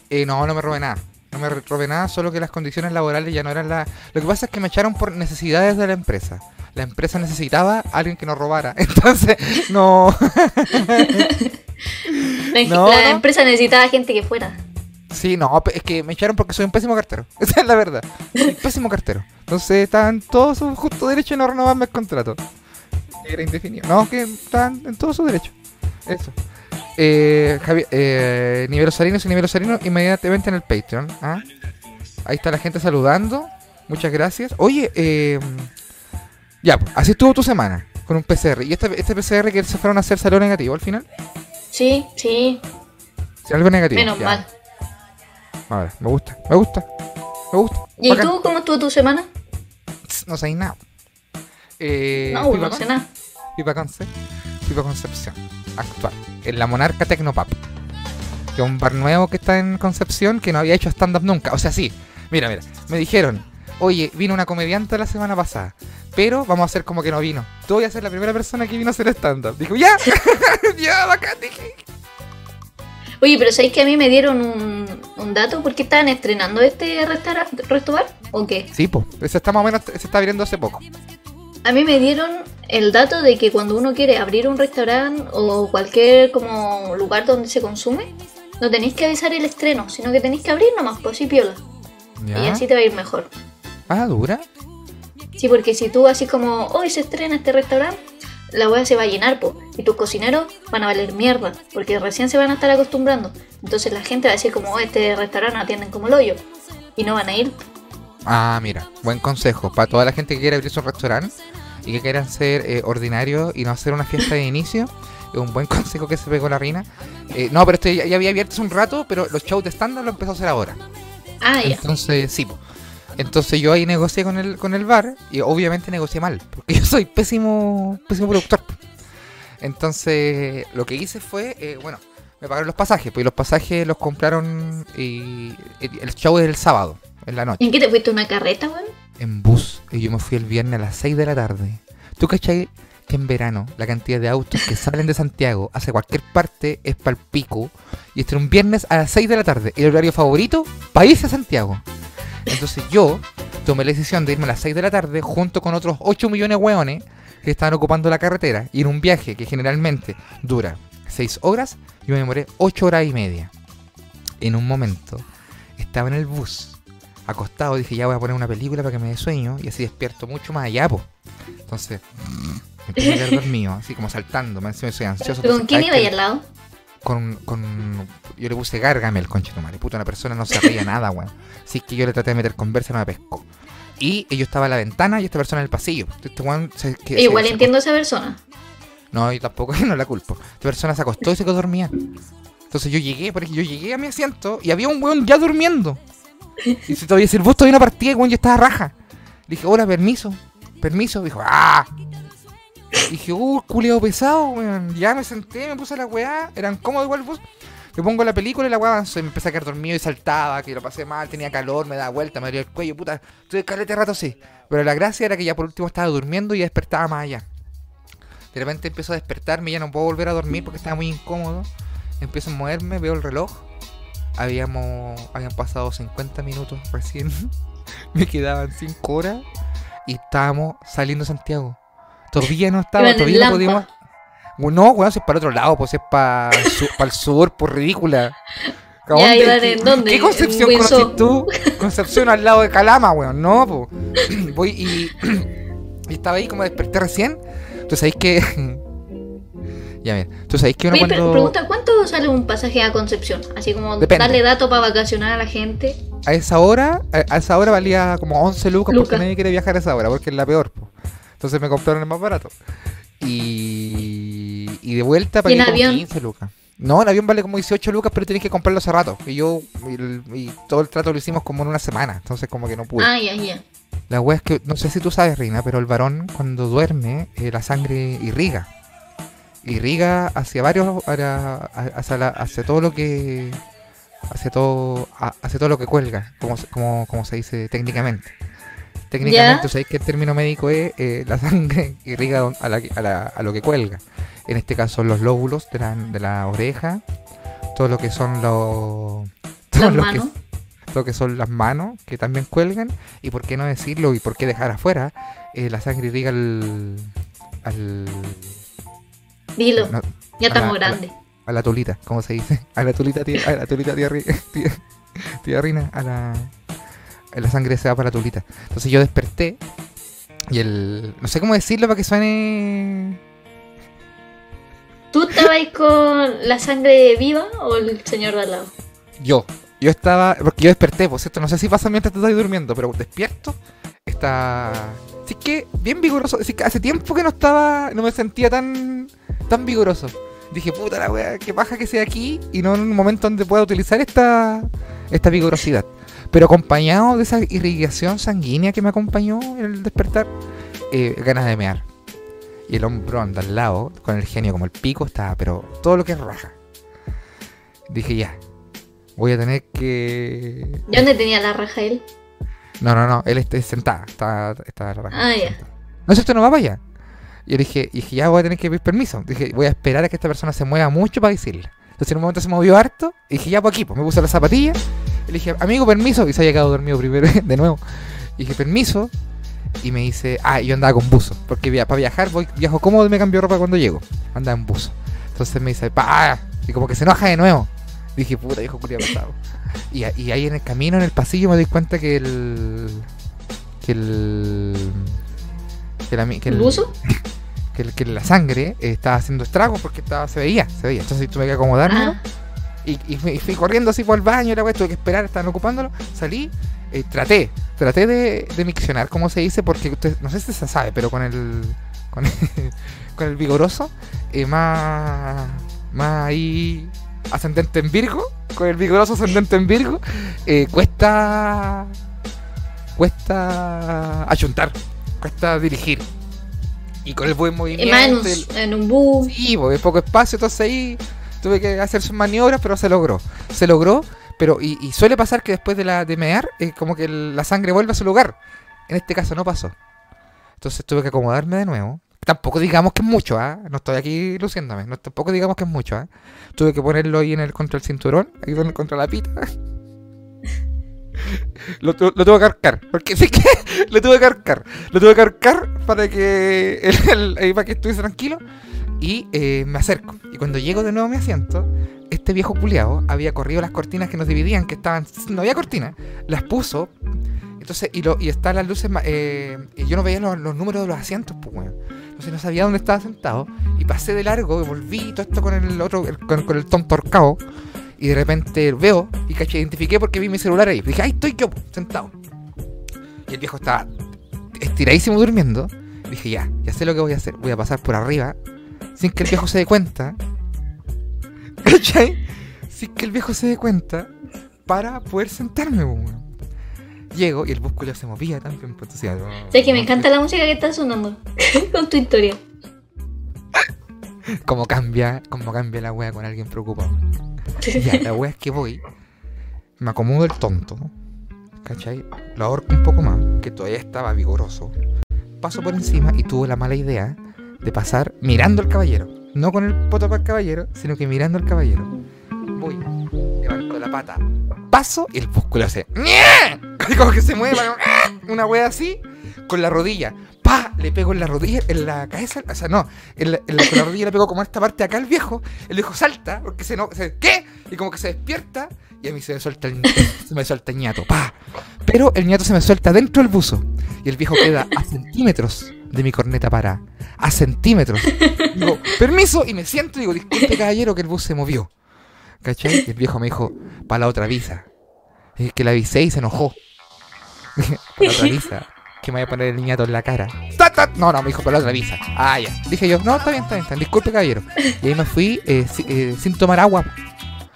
Eh, no, no me robé nada. No me robé nada, solo que las condiciones laborales ya no eran las... Lo que pasa es que me echaron por necesidades de la empresa. La empresa necesitaba a alguien que nos robara. Entonces, no... La, No, la no. empresa necesitaba gente que fuera. Sí, no, es que me echaron porque soy un pésimo cartero. Esa es la verdad. Soy un pésimo cartero. Entonces estaban todos su justo derecho de no renovarme el contrato. Era indefinido. No, que estaban en todo su derecho. Eso. Eh, Javi- eh, nivel Osarino y nivel Osarino inmediatamente en el Patreon. ¿ah? Ahí está la gente saludando. Muchas gracias. Oye, eh, ya, pues, así estuvo tu semana con un PCR. ¿Y este, este PCR que se fueron a hacer salió negativo al final? Sí, sí, Sí, algo negativo. menos ya. mal. A ver, me gusta, me gusta. Me gusta. ¿Y Bacán. tú cómo estuvo tu semana? No sé nada. Eh, No, no sé nada. Fui pa' Conce- fui pa' Concepción. Actual. En la Monarca Tecnopap. Que es un bar nuevo que está en Concepción que no había hecho stand-up nunca. O sea, sí. Mira, mira. Me dijeron, oye, vino una comediante la semana pasada. Pero vamos a hacer como que no vino. Tú voy a ser la primera persona que vino a hacer stand-up. Dijo, ya. ya, bacán. Dije, Oye, pero ¿sabéis que a mí me dieron un, un dato? ¿Por qué estaban estrenando este restaurante, restobar? ¿O qué? sí, pues. Ese está más o menos, se está abriendo hace poco. A mí me dieron el dato de que cuando uno quiere abrir un restaurante o cualquier como lugar donde se consume, no tenéis que avisar el estreno, sino que tenéis que abrir nomás, pues y piola. Y así te va a ir mejor. Ah, dura. Sí, porque si tú así como, hoy se estrena este restaurante, la wea se va a llenar, po, y tus cocineros van a valer mierda, porque recién se van a estar acostumbrando. Entonces la gente va a decir como, oh, este restaurante atienden como el hoyo, y no van a ir. Ah, mira, buen consejo. Para toda la gente que quiere abrir su restaurante y que quieran ser eh, ordinarios y no hacer una fiesta de inicio, es un buen consejo que se pegó la reina. Eh, no, pero este ya, ya había abierto hace un rato, pero los shows de stand-up lo empezó a hacer ahora. Ah, ya. Entonces, sí. po. Entonces yo ahí negocié con el, con el bar y obviamente negocié mal, porque yo soy pésimo, pésimo productor. Entonces lo que hice fue, eh, bueno, me pagaron los pasajes, pues los pasajes los compraron y el show es el sábado, en la noche ¿Y en qué te fuiste una carreta, weón? en bus y yo me fui el viernes a las 6 de la tarde. ¿Tú cachai que en verano la cantidad de autos que salen de Santiago hacia cualquier parte es pal pico? Y este era un viernes a las 6 de la tarde. El horario favorito irse a Santiago. Entonces yo tomé la decisión de irme a las 6 de la tarde junto con otros 8 millones de hueones que estaban ocupando la carretera. Y en un viaje que generalmente dura 6 horas, yo me demoré 8 horas y media. En un momento estaba en el bus acostado, dije ya voy a poner una película para que me dé sueño y así despierto mucho más allá, po. Entonces, me empecé a quedar dormido, así como saltando, me soy ansioso. ¿Con quién iba ahí al lado? Con, con, yo le puse Gargamel, conchetumare. Puta, una persona no se reía nada, weón. Así que yo le traté de meter conversa no me pescó. Y yo estaba en la ventana y esta persona en el pasillo. Este weón se- que- se- Igual se entiendo a esa persona. no, yo tampoco, no la culpo. Esta persona se acostó y se quedó dormida. Entonces yo llegué, porque yo llegué a mi asiento y había un weón ya durmiendo. Y si todavía decir, vos todavía una partida, weón, yo estaba raja. Le dije, hola, permiso, permiso. Dijo, ah. Dije, uh, culiado pesado, weón. Ya me senté, me puse la weá, eran cómodos igual bus. Me pongo la película y la weá avanzó y me empecé a quedar dormido y saltaba, que lo pasé mal, tenía calor, me daba vuelta, me dolía el cuello, puta. Estuve calete rato así. Pero la gracia era que ya por último estaba durmiendo y despertaba más allá. De repente empiezo a despertarme y ya no puedo volver a dormir porque estaba muy incómodo. Empiezo a moverme, veo el reloj. Habíamos, habían pasado 50 minutos recién. Me quedaban 5 horas y estábamos saliendo de Santiago. Todavía no estaba, todavía no podíamos. No, weón, si es para otro lado, pues es para el sur, por ridícula. ¿A Ya, dónde? iban ¿Qué- en dónde? ¿Qué Concepción conoces tú? Concepción al lado de Calama, weón. No, po. Voy y, y estaba ahí como desperté recién. Entonces ahí que Ya, mira. Tú sabéis que uno Oye, cuando. pregunta, ¿cuánto sale un pasaje a Concepción? Así como Depende. darle datos para vacacionar a la gente. A esa hora, a esa hora valía como 11 lucas porque Lucas. nadie quiere viajar a esa hora, porque es la peor. po. Entonces me compraron el más barato. Y, y de vuelta pagué como avión? 15 lucas. No, el avión vale como 18 lucas, pero tienes que comprarlo hace rato. Y yo, y, todo el trato lo hicimos como en una semana. Entonces, como que no pude. Ah, ya, ya. La wea es que, no sé si tú sabes, Reina, pero el varón cuando duerme, eh, la sangre irriga. Irriga hacia varios, hacia, hacia, la- hacia todo lo que, hacia todo, hacia todo lo que cuelga, como, como, como se dice técnicamente. Técnicamente, sabéis que el término médico es eh, la sangre irriga don- a, la, a, la- a lo que cuelga. En este caso, los lóbulos de la, de la oreja, todo lo que son los, todo Las lo que- lo que son las manos que también cuelgan y por qué no decirlo y por qué dejar afuera eh, la sangre irriga al, al Dilo, no, ya a la- estamos a la- grandes. a la tulita como se dice a la tulita tía, a la tulita tía, Ri- tía, tía Rina a la la sangre se va para la tulita. Entonces yo desperté y el no sé cómo decirlo para que suene. ¿Tú estabas ahí con la sangre viva o el señor de al lado? yo yo estaba porque yo desperté por cierto no sé si pasa mientras te estás durmiendo pero despierto está así que bien vigoroso así que hace tiempo que no estaba no me sentía tan tan vigoroso. Dije puta la wea que paja que sea aquí y no en un momento donde pueda utilizar esta esta vigorosidad pero acompañado de esa irrigación sanguínea que me acompañó en el despertar eh, ganas de mear y el hombrón de al lado con el genio como el pico estaba pero todo lo que es raja dije ya voy a tener que ¿Y dónde tenía la raja él? no, no, no, él está sentada, está, está la raja. Ah, ya. No, si esto no va para allá. Y yo dije, y dije, ya voy a tener que pedir permiso. Dije, voy a esperar a que esta persona se mueva mucho para decirle. Entonces en un momento se movió harto, y dije, ya por aquí, pues me puse las zapatillas. Le dije, amigo, permiso. Y se había quedado dormido primero, de nuevo. Y dije, permiso. Y me dice, ah, yo andaba con buzo. Porque para viajar, voy, viajo cómodo y me cambio ropa cuando llego. Andaba en buzo. Entonces me dice, pa, y como que se enoja de nuevo. Dije, puta, viejo culiao pasado. Y, y ahí en el camino, en el pasillo, me doy cuenta que el. que el. que, la, que ¿El el- buzo? que, el- que la sangre estaba haciendo estragos porque estaba, se veía, se veía. Entonces tuve que acomodarme Ah, y fui, y fui corriendo así por el baño, la tuve que esperar, estaban ocupándolo, salí, eh, traté, traté de, de miccionar, como se dice, porque usted, no sé si se sabe, pero con el con el, con el vigoroso, eh, más, más ahí ascendente en Virgo, con el vigoroso ascendente en Virgo, eh, cuesta cuesta achuntar, cuesta dirigir. Y con el buen movimiento, en un, el- en un bus. Sí, porque poco espacio, entonces ahí tuve que hacer sus maniobras, pero se logró. Se logró, pero y, suele pasar que después de la de mear, eh, como que la sangre vuelve a su lugar. En este caso no pasó. Entonces tuve que acomodarme de nuevo. Tampoco digamos que es mucho, ¿ah? No estoy aquí luciéndome. Tampoco digamos que es mucho, ¿ah? Tuve que ponerlo ahí en el contra el cinturón, donde- contra la pita. Lo, tu- lo tuve que arcar, porque sí que lo tuve que arcar. Lo tuve que arcar para que el- para que estuviese tranquilo. Y eh, me acerco. Y cuando llego de nuevo a mi asiento, este viejo culiao había corrido las cortinas que nos dividían, que estaban. No había cortina. Las puso. Entonces, y, lo, y están las luces. eh, y yo no veía los, números de los asientos, pues, weón. Entonces no sabía dónde estaba sentado. Y pasé de largo y volví todo esto con el otro, el- con, el tonto horcado. Y de repente veo y caché, identifiqué porque vi mi celular ahí. Dije, ahí estoy yo, sentado. Y el viejo estaba estiradísimo durmiendo. Dije, ya, ya sé lo que voy a hacer. Voy a pasar por arriba sin que el viejo se dé cuenta. ¿Cachai? Sin que el viejo se dé cuenta para poder sentarme, weón. Llego y el músculo se movía también. Pues, entonces, ya, Sé que me encanta la música que está sonando con tu historia. Cómo cambia, cómo cambia la wea con alguien preocupado. Ya, la wea es que voy, me acomodo el tonto, ¿cachai? Lo ahorco un poco más, que todavía estaba vigoroso. Paso por encima y tuve la mala idea de pasar mirando al caballero. No con el poto para el caballero, sino que mirando al caballero. Voy, levanto la pata, paso y el músculo hace. ¡Nie! Como que se mueve para- una wea así, con la rodilla. ¡Pa! Le pego en la rodilla, en la cabeza, o sea, no, en la, rodilla le pego como a esta parte acá al viejo. El viejo salta, porque se no, se- ¿qué? Y como que se despierta y a mí se me suelta el, se me suelta el ñato, ¡pa! Pero el ñato se me suelta dentro del buzo y el viejo queda a centímetros de mi corneta para, a centímetros. Digo, permiso, y me siento y digo, disculpe caballero que el bus se movió. ¿Cachai? Y el viejo me dijo, para la otra visa. Es que la avisé y se enojó. Para la otra visa. Que me vaya a poner el niñato en la cara. ¡Tat, tat! No, no, me dijo, para la otra visa. Ah, ya. Dije yo, no, está bien, está bien, está bien. Disculpe caballero. Y ahí me fui eh, si- eh, sin tomar agua.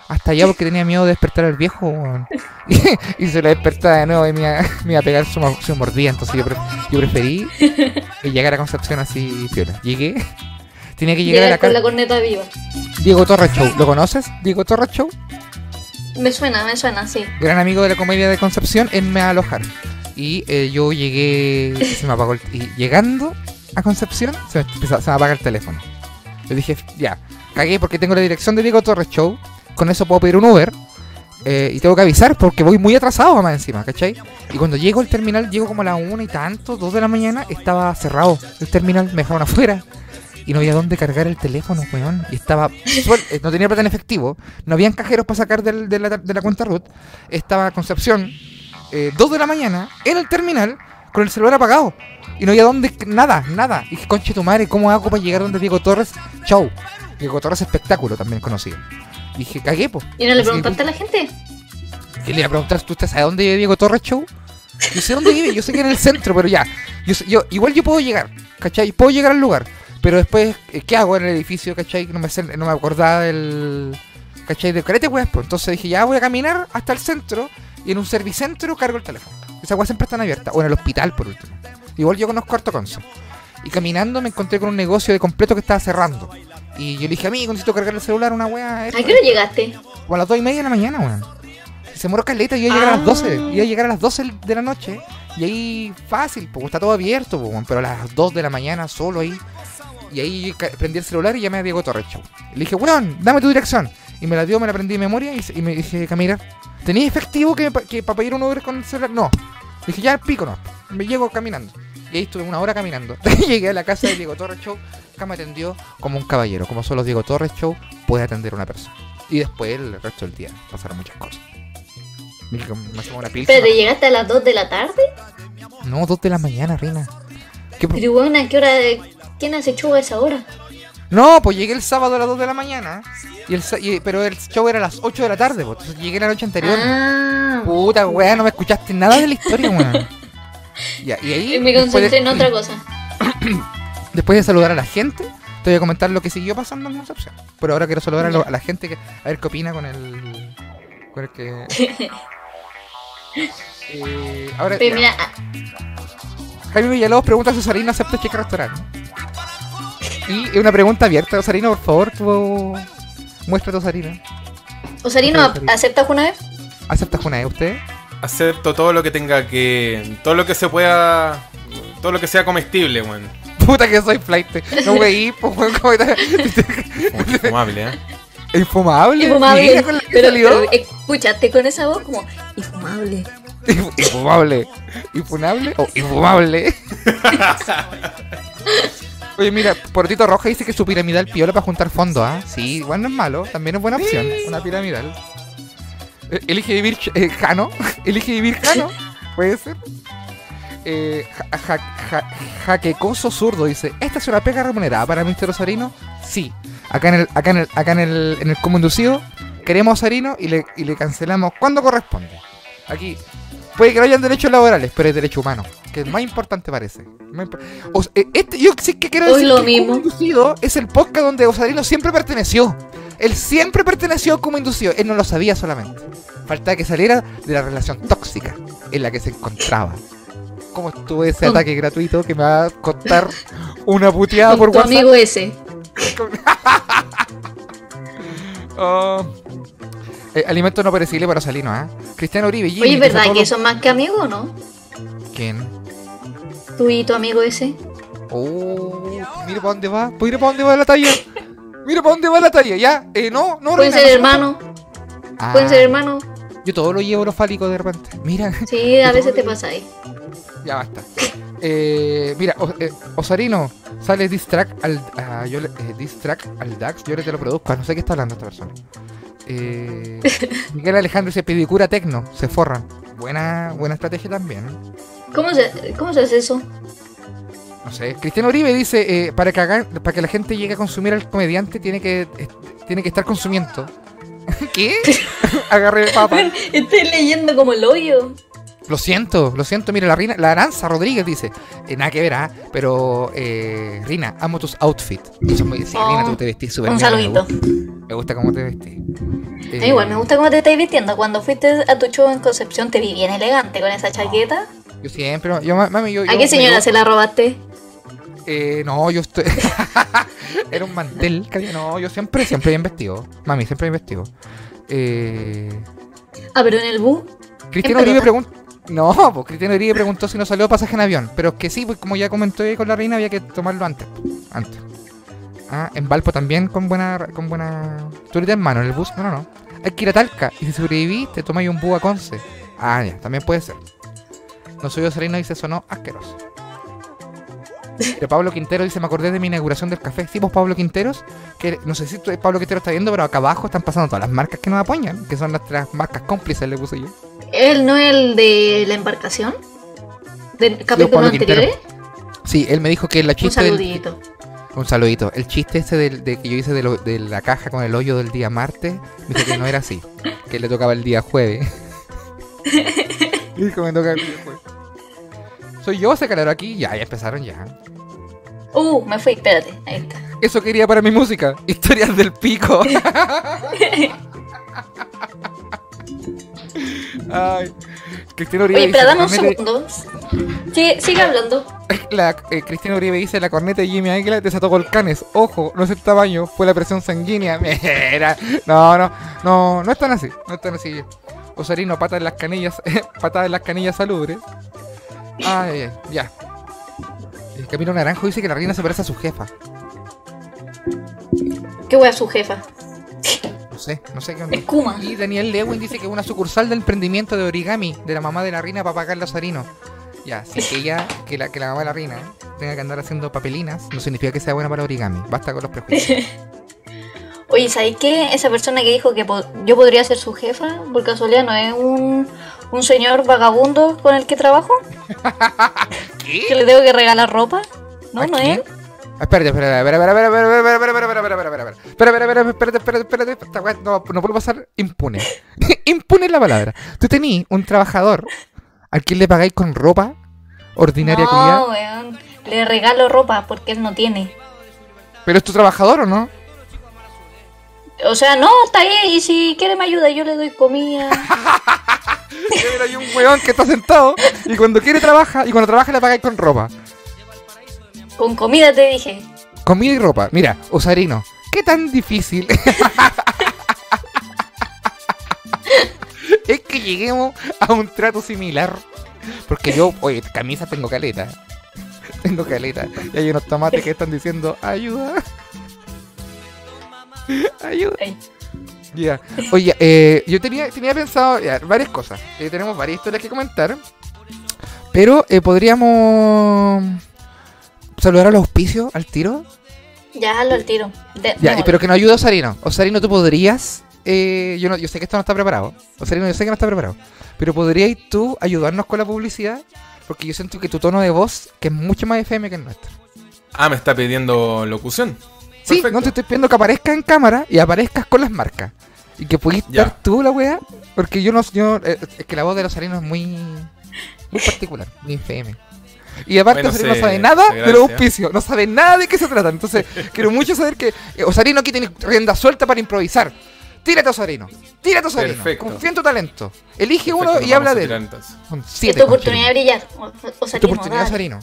Hasta allá porque tenía miedo de despertar al viejo. weón. Y, se lo despertaba de nuevo y me iba, me iba a pegar su, mo- su mordida. Entonces yo, pre- yo preferí llegar a Concepción así piola. Llegué. Tenía que llegar a la con la casa. corneta viva. Diego Torres Show. ¿Lo conoces? Diego Torres Show. Me suena, me suena, sí. Gran amigo de la comedia de Concepción. Él me alojar. Y eh, yo llegué. Se me apagó el, Y llegando a Concepción, se me, empezó- se me apaga el teléfono. Le dije, ya, cagué porque tengo la dirección de Diego Torres Show. Con eso puedo pedir un Uber. eh, y tengo que avisar porque voy muy atrasado más encima, ¿cachai? Y cuando llego al terminal, llego como a las una y tanto, dos de la mañana, estaba cerrado el terminal, me dejaron afuera. Y no había dónde cargar el teléfono, weón. Y estaba. eh, no tenía plata en efectivo. No habían cajeros para sacar del- de, la, cuenta root. Estaba Concepción, eh, 2 de la mañana, en el terminal, con el celular apagado. Y no había dónde. Nada, nada. Y dije, conche tu madre, ¿cómo hago para llegar donde Diego Torres? Chau. Diego Torres Espectáculo, también conocido. Dije, cagué, po. ¿Y no le preguntaste a la gente? ¿Qué le iba a preguntar? ¿Tú sabes dónde vive Diego Torres Show? Yo sé dónde vive, yo sé que en el centro, pero ya. Yo, yo Igual yo puedo llegar, ¿cachai? Puedo llegar al lugar. Pero después, eh, ¿qué hago en el edificio, cachai? No me, sé- no me acordaba del. ¿cachai? Del carete, pues. pues. Entonces dije, ya voy a caminar hasta el centro y en un servicentro cargo el teléfono. Esas weas siempre están abiertas. O en el hospital, por último. Igual yo conozco harto Conce. Y caminando me encontré con un negocio de completo que estaba cerrando. Y yo le dije, amigo, necesito cargar el celular, una wea. ¿A qué hora llegaste? o a las 2 y media de la mañana, weón. Se moró caleta, yo iba a llegar a las Ah. 12. Iba a llegar a las 12 de la noche. Y ahí fácil, porque está todo abierto, po, weón. Pero a las 2 de la mañana solo ahí. Y ahí prendí el celular y llamé a Diego Torres. Le dije, weón, dame tu dirección. Y me la dio, me la aprendí de memoria y me dije, Camila, ¿tenías efectivo que, que para pedir un Uber con el celular? No. Le dije, ya pico no. Me llego caminando. Y ahí estuve una hora caminando. Llegué a la casa de Diego Torres Show, que me atendió como un caballero. Como solo Diego Torres Show puede atender a una persona. Y después el resto del día pasaron muchas cosas. Me una. ¿Pero te llegaste a las 2 de la tarde? No, dos de la mañana, Rina. ¿Qué Pero bueno, ¿a qué hora? ¿Quién hace chuga a esa hora? No, pues llegué el sábado a las 2 de la mañana. Y el, y- pero el show era a las 8 de la tarde, pues. Entonces llegué la noche anterior. Ah, Puta, weá, no me escuchaste nada de la historia, weón. Ya, y ahí, me concentré de, en otra cosa. después de saludar a la gente, te voy a comentar lo que siguió pasando en Concepción. Pero ahora quiero saludar a, lo- a la gente que. A ver qué opina con el. Con el que. Eh, ahora, Pero mira, ah, Jaime Villalobos pregunta si Osarino acepta cheque restaurante. Y una pregunta abierta, Osarino, por favor, tú muestra tu Osarino. Osarino. ¿aceptas una vez? ¿Aceptas una de usted? Acepto todo lo que tenga que. Todo lo que se pueda. Todo lo que sea comestible, weón. Puta que soy flight. No veí, pues, weón. Como que fumable, ¿eh? Infumable. Infumable. Mira con la que Pero, salió. pero escuchaste con esa voz como infumable. Infu- Infumable. ¿Infunable o infumable? Oye, mira, Portito Roja dice que su piramidal piola para juntar fondos, ¿ah? Sí, igual no es malo, también es buena opción, una piramidal. Eh, Elige vivir eh, Jano, elige vivir Jano, puede ser. Eh, ja, ja, ja- jaquecoso zurdo dice, ¿esta es una pega remunerada para Mr. Osarino? Sí. Acá en el, acá en el, acá en el, en el común inducido, queremos Osarino y le, y le cancelamos cuando corresponde. Aquí, puede que no hayan derechos laborales, pero es derecho humano, que es más importante parece. Más O s- eh, este, yo sí que quiero Hoy decir lo que el mismo. Es el podcast donde Osarino siempre perteneció. Él siempre perteneció como inducido, él no lo sabía solamente. Faltaba que saliera de la relación tóxica en la que se encontraba. ¿Cómo estuvo ese ataque gratuito que me va a contar una puteada Con por tu WhatsApp? amigo ese. Ah. Eh, alimento no perecible para Salino, ¿ah? Cristiano Uribe, Jimmy, Oye, ¿es verdad que los- son más que amigos o no? ¿Quién? Tú y tu amigo ese. Oh, mira para dónde va, mira para dónde va la talla. Mira para dónde va la talla, ya. Eh, no, no, Pueden ser no se hermanos, Ah, pueden ser hermanos. Yo todo lo llevo lo fálico de repente. Mira, Sí, a veces te pasa ahí. ya basta. Eh, mira, O- eh, Osarino, sale diss track al, ah, yo le- eh, diss track al DAX, yo le te lo produzco. Ah, No sé qué está hablando esta persona. Miguel Alejandro dice pedicura tecno, se forran. Buena, buena estrategia también. ¿Cómo se, cómo se hace eso? No sé. Cristiano Uribe dice, eh, para, que para que la gente llegue a consumir al comediante tiene que, eh, tiene que estar consumiendo. ¿Qué? Agarré papa. Estoy leyendo como el hoyo. Lo siento, lo siento. Mira, la Rina, la Aranza Rodríguez dice, eh, nada que ver, ¿ah? pero eh, Rina, amo tus outfits. Muy, sí, Oh, Rina, tú te vestís súper Un bien, saludito. Me gusta, me gusta cómo te vestís. Eh, igual me gusta cómo te estás vistiendo. Cuando fuiste a tu show en Concepción te vi bien elegante con esa chaqueta. Yo siempre, yo, ma- mami, yo... ¿A yo qué me señora se la robaste? Eh, no, yo estoy. Era un mantel. que había- No, yo siempre, siempre bien vestido. Mami, siempre bien vestido. Eh... Ah, pero en el bus. Cristiano Uribe pelota. preguntó. No, pues Cristiano Uribe preguntó si no salió pasaje en avión. Pero es que sí, pues como ya comentó ahí con la reina, había que tomarlo antes. Antes. Ah, en Valpo también con buena. con buena. Turita en mano, en el bus. No, no, no. Hay que ir a Talca. Y si sobrevivís, te tomáis un bus a Conce. Ah, ya, también puede ser. No soy Osarino dice sonó asqueroso. Pero Pablo Quintero dice, me acordé de mi inauguración del café. Sí, pues Pablo Quinteros, que no sé si Pablo Quintero está viendo, pero acá abajo están pasando todas las marcas que nos apoyan, que son nuestras marcas cómplices, le puse yo. ¿Él no es el de la embarcación? ¿Del capítulo anterior? Quintero. Sí, él me dijo que la Un chiste del- saludito. un saludito. El chiste del- de, que yo hice de, lo- de la caja con el hoyo del día martes, me dijo que no era así, que le tocaba el día jueves. dijo, me toca el día jueves. Soy yo, se caloró aquí, ya, ya empezaron ya. Uh, me fui, espérate. Ahí está. Eso quería para mi música, historias del pico. Ay, Cristina Uribe Oye, pero dame un segundo. Sigue, sigue hablando. La, eh, Cristina Uribe dice la corneta de Jimmy Águila desató volcanes. Ojo, no es el tamaño, fue la presión sanguínea. Mira, no, no, no, no es tan así, no es tan así. Osarino, pata en las canillas, patada en las canillas salubres. Ay, ya. El Camilo Naranjo dice que la reina se parece a su jefa. ¿Qué wea su jefa? No sé, no sé qué onda. Es Kuma. Y Daniel Lewin dice que es una sucursal del emprendimiento de origami de la mamá de la reina para pagarle a Osarino. Ya, si es que ella, que la, que la mamá de la reina tenga que andar haciendo papelinas, no significa que sea buena para origami. Basta con los prejuicios. Oye, ¿sabes qué? Esa persona que dijo que po- yo podría ser su jefa, por casualidad, ¿no es un, un señor vagabundo con el que trabajo? ¿Que ¿Qué? le tengo que regalar ropa? No, ¿A no es. Ah, Espérate, espérate, espérate, espérate, espérate, espérate, espérate, espérate, espérate, espérate, no, no puede pasar impune. impune es la palabra. Tú tenís un trabajador al que le pagáis con ropa ordinaria No, weón. Le regalo ropa porque él no tiene. pero es tu trabajador o no? O sea, no, está ahí. Y si quiere me ayuda, yo le doy comida. Pero hay un weón que está sentado y cuando quiere trabaja y cuando trabaja le pagáis con ropa. Con comida te dije. Comida y ropa. Mira, Osarino, ¿qué tan difícil es que lleguemos a un trato similar? Porque yo, oye, camisa tengo caleta. Tengo caleta. Y hay unos tomates que están diciendo, ayuda. Ayuda. Ay. Ya. Oye, eh, yo tenía, tenía pensado ya, varias cosas. Eh, tenemos varias historias que comentar. Pero eh, podríamos saludar a los auspicios al tiro. Ya, hazlo al tiro. De- Ya, pero que nos ayude Osarino. Osarino, tú podrías. eh, yo, no, yo sé que esto no está preparado. Osarino, yo sé que no está preparado. Pero podrías tú ayudarnos con la publicidad. Porque yo siento que tu tono de voz, que es mucho más FM que el nuestro. Ah, me está pidiendo locución. Sí, Perfecto. no te estoy pidiendo que aparezcas en cámara y aparezcas con las marcas. Y que pudiste dar tú la weá. Porque yo no. Yo, eh, es que la voz de Osarino es muy. Muy particular, muy FM. Y aparte, Bueno, Osarino no sabe nada de los auspicios, no sabe nada de qué se trata. Entonces, quiero mucho saber que eh, Osarino aquí tiene rienda suelta para improvisar. Tírate, Osarino. Tírate, Osarino. Perfecto. Confía en tu talento. Elige uno y habla de él. Son Es siete. tu oportunidad de brillar. O, o Es tu Osarino, oportunidad, dale. Osarino.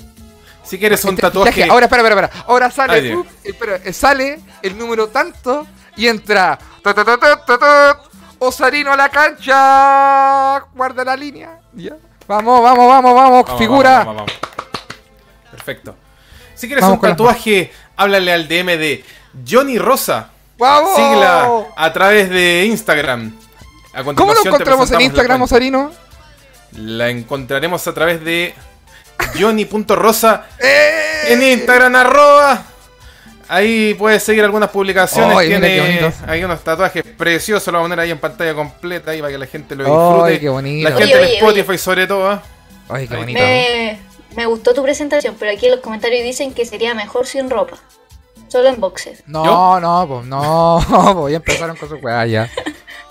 Si quieres un Este- tatuaje. Ahora, espera, espera, espera. Ahora sale, espera, eh, sale el número tanto y entra. ta, ta, Osarino a la cancha. Guarda la línea. Ya. Vamos, vamos, vamos, vamos. Vamos, figura. vamos, vamos. Perfecto. Si quieres un tatuaje, háblale al DM de Johnny Rosa. ¡Vamos! Sigla a través de Instagram. A ¿Cómo lo encontramos en Instagram. Osarino? La encontraremos a través de Johnny.rosa ¡Eh! en Instagram arroba. Ahí puedes seguir algunas publicaciones. Tiene hay unos tatuajes preciosos. Lo voy a poner ahí en pantalla completa ahí para que la gente lo disfrute. ¡Ay, qué bonito! La gente Oye, en oye, Spotify sobre todo. ¿ah? ¡Ay, qué bonito! Me, me gustó tu presentación, pero aquí en los comentarios dicen que sería mejor sin ropa. Solo en boxer. No, ¿Yo? no, pues no, pues ya empezaron con su weá ya.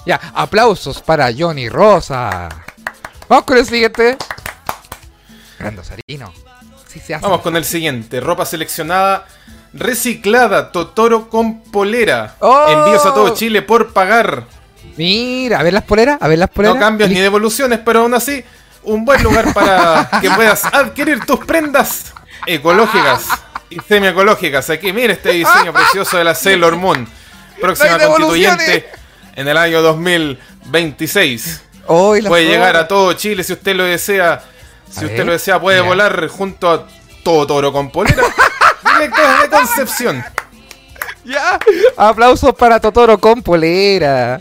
Ya, aplausos para Johnny Rosa. Vamos con el siguiente. Grande Sarino. Sí se hace. Vamos con el siguiente. Ropa seleccionada, reciclada, Totoro con polera. ¡Oh! Envíos a todo Chile por pagar. Mira, a ver las poleras, a ver las poleras. No cambios ni devoluciones, pero aún así, un buen lugar para que puedas adquirir tus prendas ecológicas y semi-ecológicas. Aquí, mira este diseño precioso de la Sailor Moon, próxima No constituyente en el año 2026. Hoy las Puede llegar a todo Chile si usted lo desea. Si usted lo desea, puede volar junto a todo toro con polera. Directo desde Concepción. Ya. Aplausos para Totoro con polera.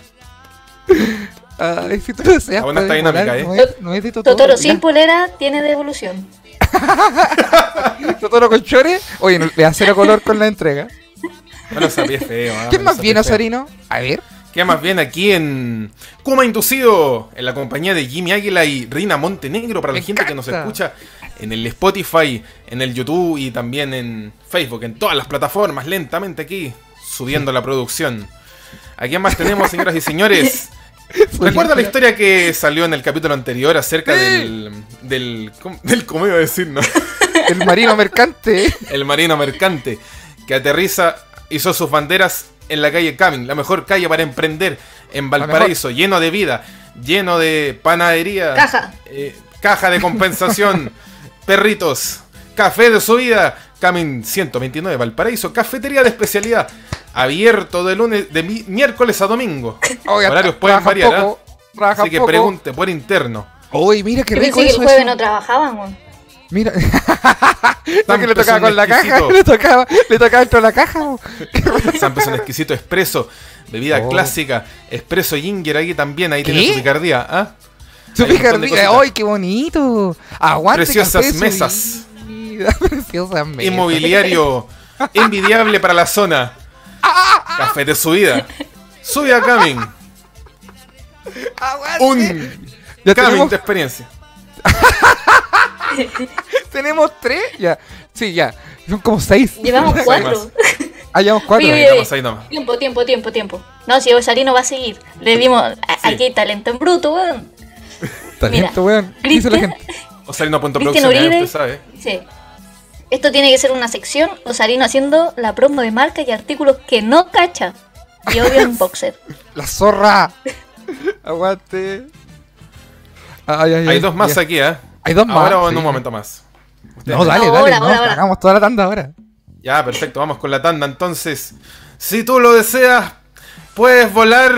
Ay, si tú lo deseas, buena esta puedes dinámica, volar. ¿eh? No es, no es de Totoro. Totoro ya. sin polera tiene devolución. Totoro con chore. Oye, le da cero color con la entrega. Bueno, es feo. ah, ¿Quién más viene. Osarino? A ver. Queda más bien aquí en Kuma Inducido, en la compañía de Jimmy Águila y Rina Montenegro, para Me la gente que nos escucha en el Spotify, en el YouTube y también en Facebook, en todas las plataformas, lentamente aquí, subiendo la producción. ¿A quién más tenemos, señoras y señores? ¿Recuerda la historia que salió en el capítulo anterior acerca del. del. ¿cómo- del ¿Cómo iba a decir, no? El marino mercante. El marino mercante que aterriza, hizo sus banderas en la calle Camin, la mejor calle para emprender en Valparaíso, lleno de vida, lleno de panadería, Caja. eh, caja de compensación, perritos, café de subida, Camin 129 Valparaíso, cafetería de especialidad, abierto de lunes, de mi- miércoles a domingo. Horarios pueden variar, poco, ¿ah? Así que poco. pregunte por interno. Uy, mira qué Yo rico pensé que el jueves eso. no trabajaban. Mira. no, que le tocaba con la caja. Le tocaba, le tocaba dentro de la caja. San un exquisito expreso, bebida Oh. clásica, expreso ginger ahí también, ahí tiene ¿Qué? su picardía. ¿ah? Su Hay picardía. ¡Ay, qué bonito! Aguante Preciosas mesas. Preciosas mesas. Inmobiliario envidiable para la zona. Café de subida. Sube a Camin. Un Ya Camin tenemos, de experiencia. tenemos tres. Ya. Sí, ya. Son como seis. Llevamos cuatro. Ah, llevamos cuatro. Oye, oye, Estamos ahí nomás. Tiempo, tiempo, tiempo, tiempo. No, si Osarino va a seguir. Le dimos aquí hay talento en bruto, weón. Talento, Mira, weón. ¿Qué dice la gente? Osarino Punto Cristian Producción. Uribe. usted sabe. Sí. Esto tiene que ser una sección. Osarino haciendo la promo de marca y artículos que no cacha. Y obvio en boxer. La zorra. Aguante. Ay, ay, Hay ay, dos más ya. aquí, ¿eh? Hay dos más. Ahora o en sí. un momento más. No, dale, dale. ahora, no, ahora, ahora. Hagamos toda la tanda ahora. Ya, perfecto, vamos con la tanda entonces. Si tú lo deseas, puedes volar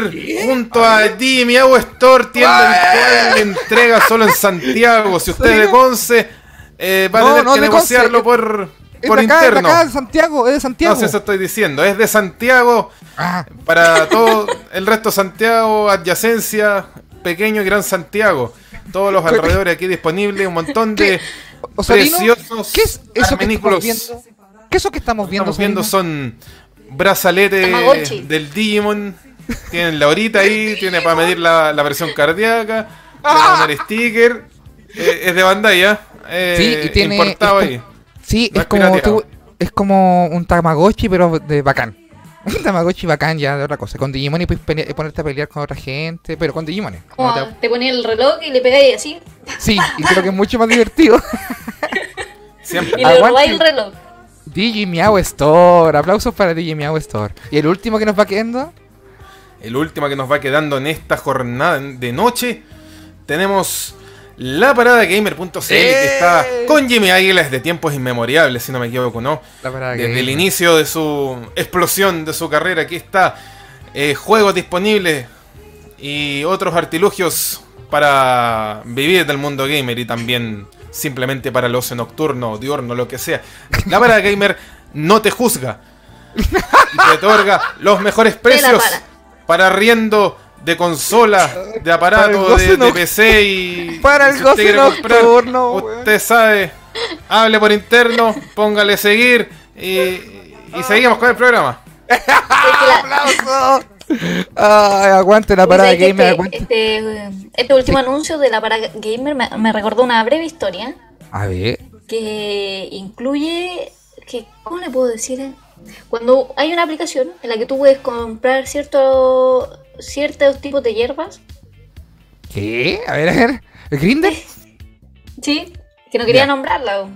junto a Jimmy Agua Store, tienda virtual de entrega solo en Santiago. Si usted es de Conce, eh, va a tener no, que Conce, negociarlo es- por, Es por de acá, es de interno. acá, de Santiago, es de Santiago. No sé, eso estoy diciendo. Es de Santiago Ah, para todo el resto de Santiago, adyacencia, pequeño y gran Santiago. Todos los alrededores aquí disponibles, un montón de Osarino, preciosos ¿qué es eso que estamos viendo? ¿Qué es eso que estamos viendo? Estamos viendo son brazaletes Tamagotchi. del Digimon. Tienen la horita ahí, tiene para medir la, la presión cardíaca, tiene Ah. para poner sticker. eh, es de Bandai. Eh, Sí, y tiene. importado es ahí. como- Sí, No es es como, tú- es como un Tamagotchi, pero de bacán. Un Tamagotchi bacán ya de otra cosa. Con Digimon y puedes ponerte a pelear con otra gente, pero con Digimon. Como te ponía el reloj y le pegáis así. Sí, y creo que es mucho más divertido. Siempre. Y le robáis el reloj. Digimiao Store. Aplausos para Digimiao Store. Y el último que nos va quedando. El último que nos va quedando en esta jornada de noche, tenemos la parada gamer.cl que está con Jimmy Águila desde tiempos inmemoriales, si no me equivoco, ¿no? La parada Desde el inicio de su explosión de su carrera, aquí está eh, juegos disponibles y otros artilugios para vivir del mundo gamer y también simplemente para el ocio nocturno, diurno, lo que sea. La parada gamer no te juzga y te otorga los mejores precios para. para arriendo de consola, de aparato, de, PC y Para el si usted comprar, nocturno. Usted sabe, hable por interno, póngale seguir y, y seguimos con el programa. ¡Aplausos! Ay, aguante la parada ¿sabes que gamer, este, aguante. este, este último anuncio de la parada gamer me, me recordó una breve historia. A ver. que incluye, que, ¿cómo le puedo decir? Cuando hay una aplicación en la que tú puedes comprar cierto, ciertos tipos de hierbas, ¿Qué? A ver, a ver. ¿El Grinder? ¿sí? Que no quería Ya. nombrarla.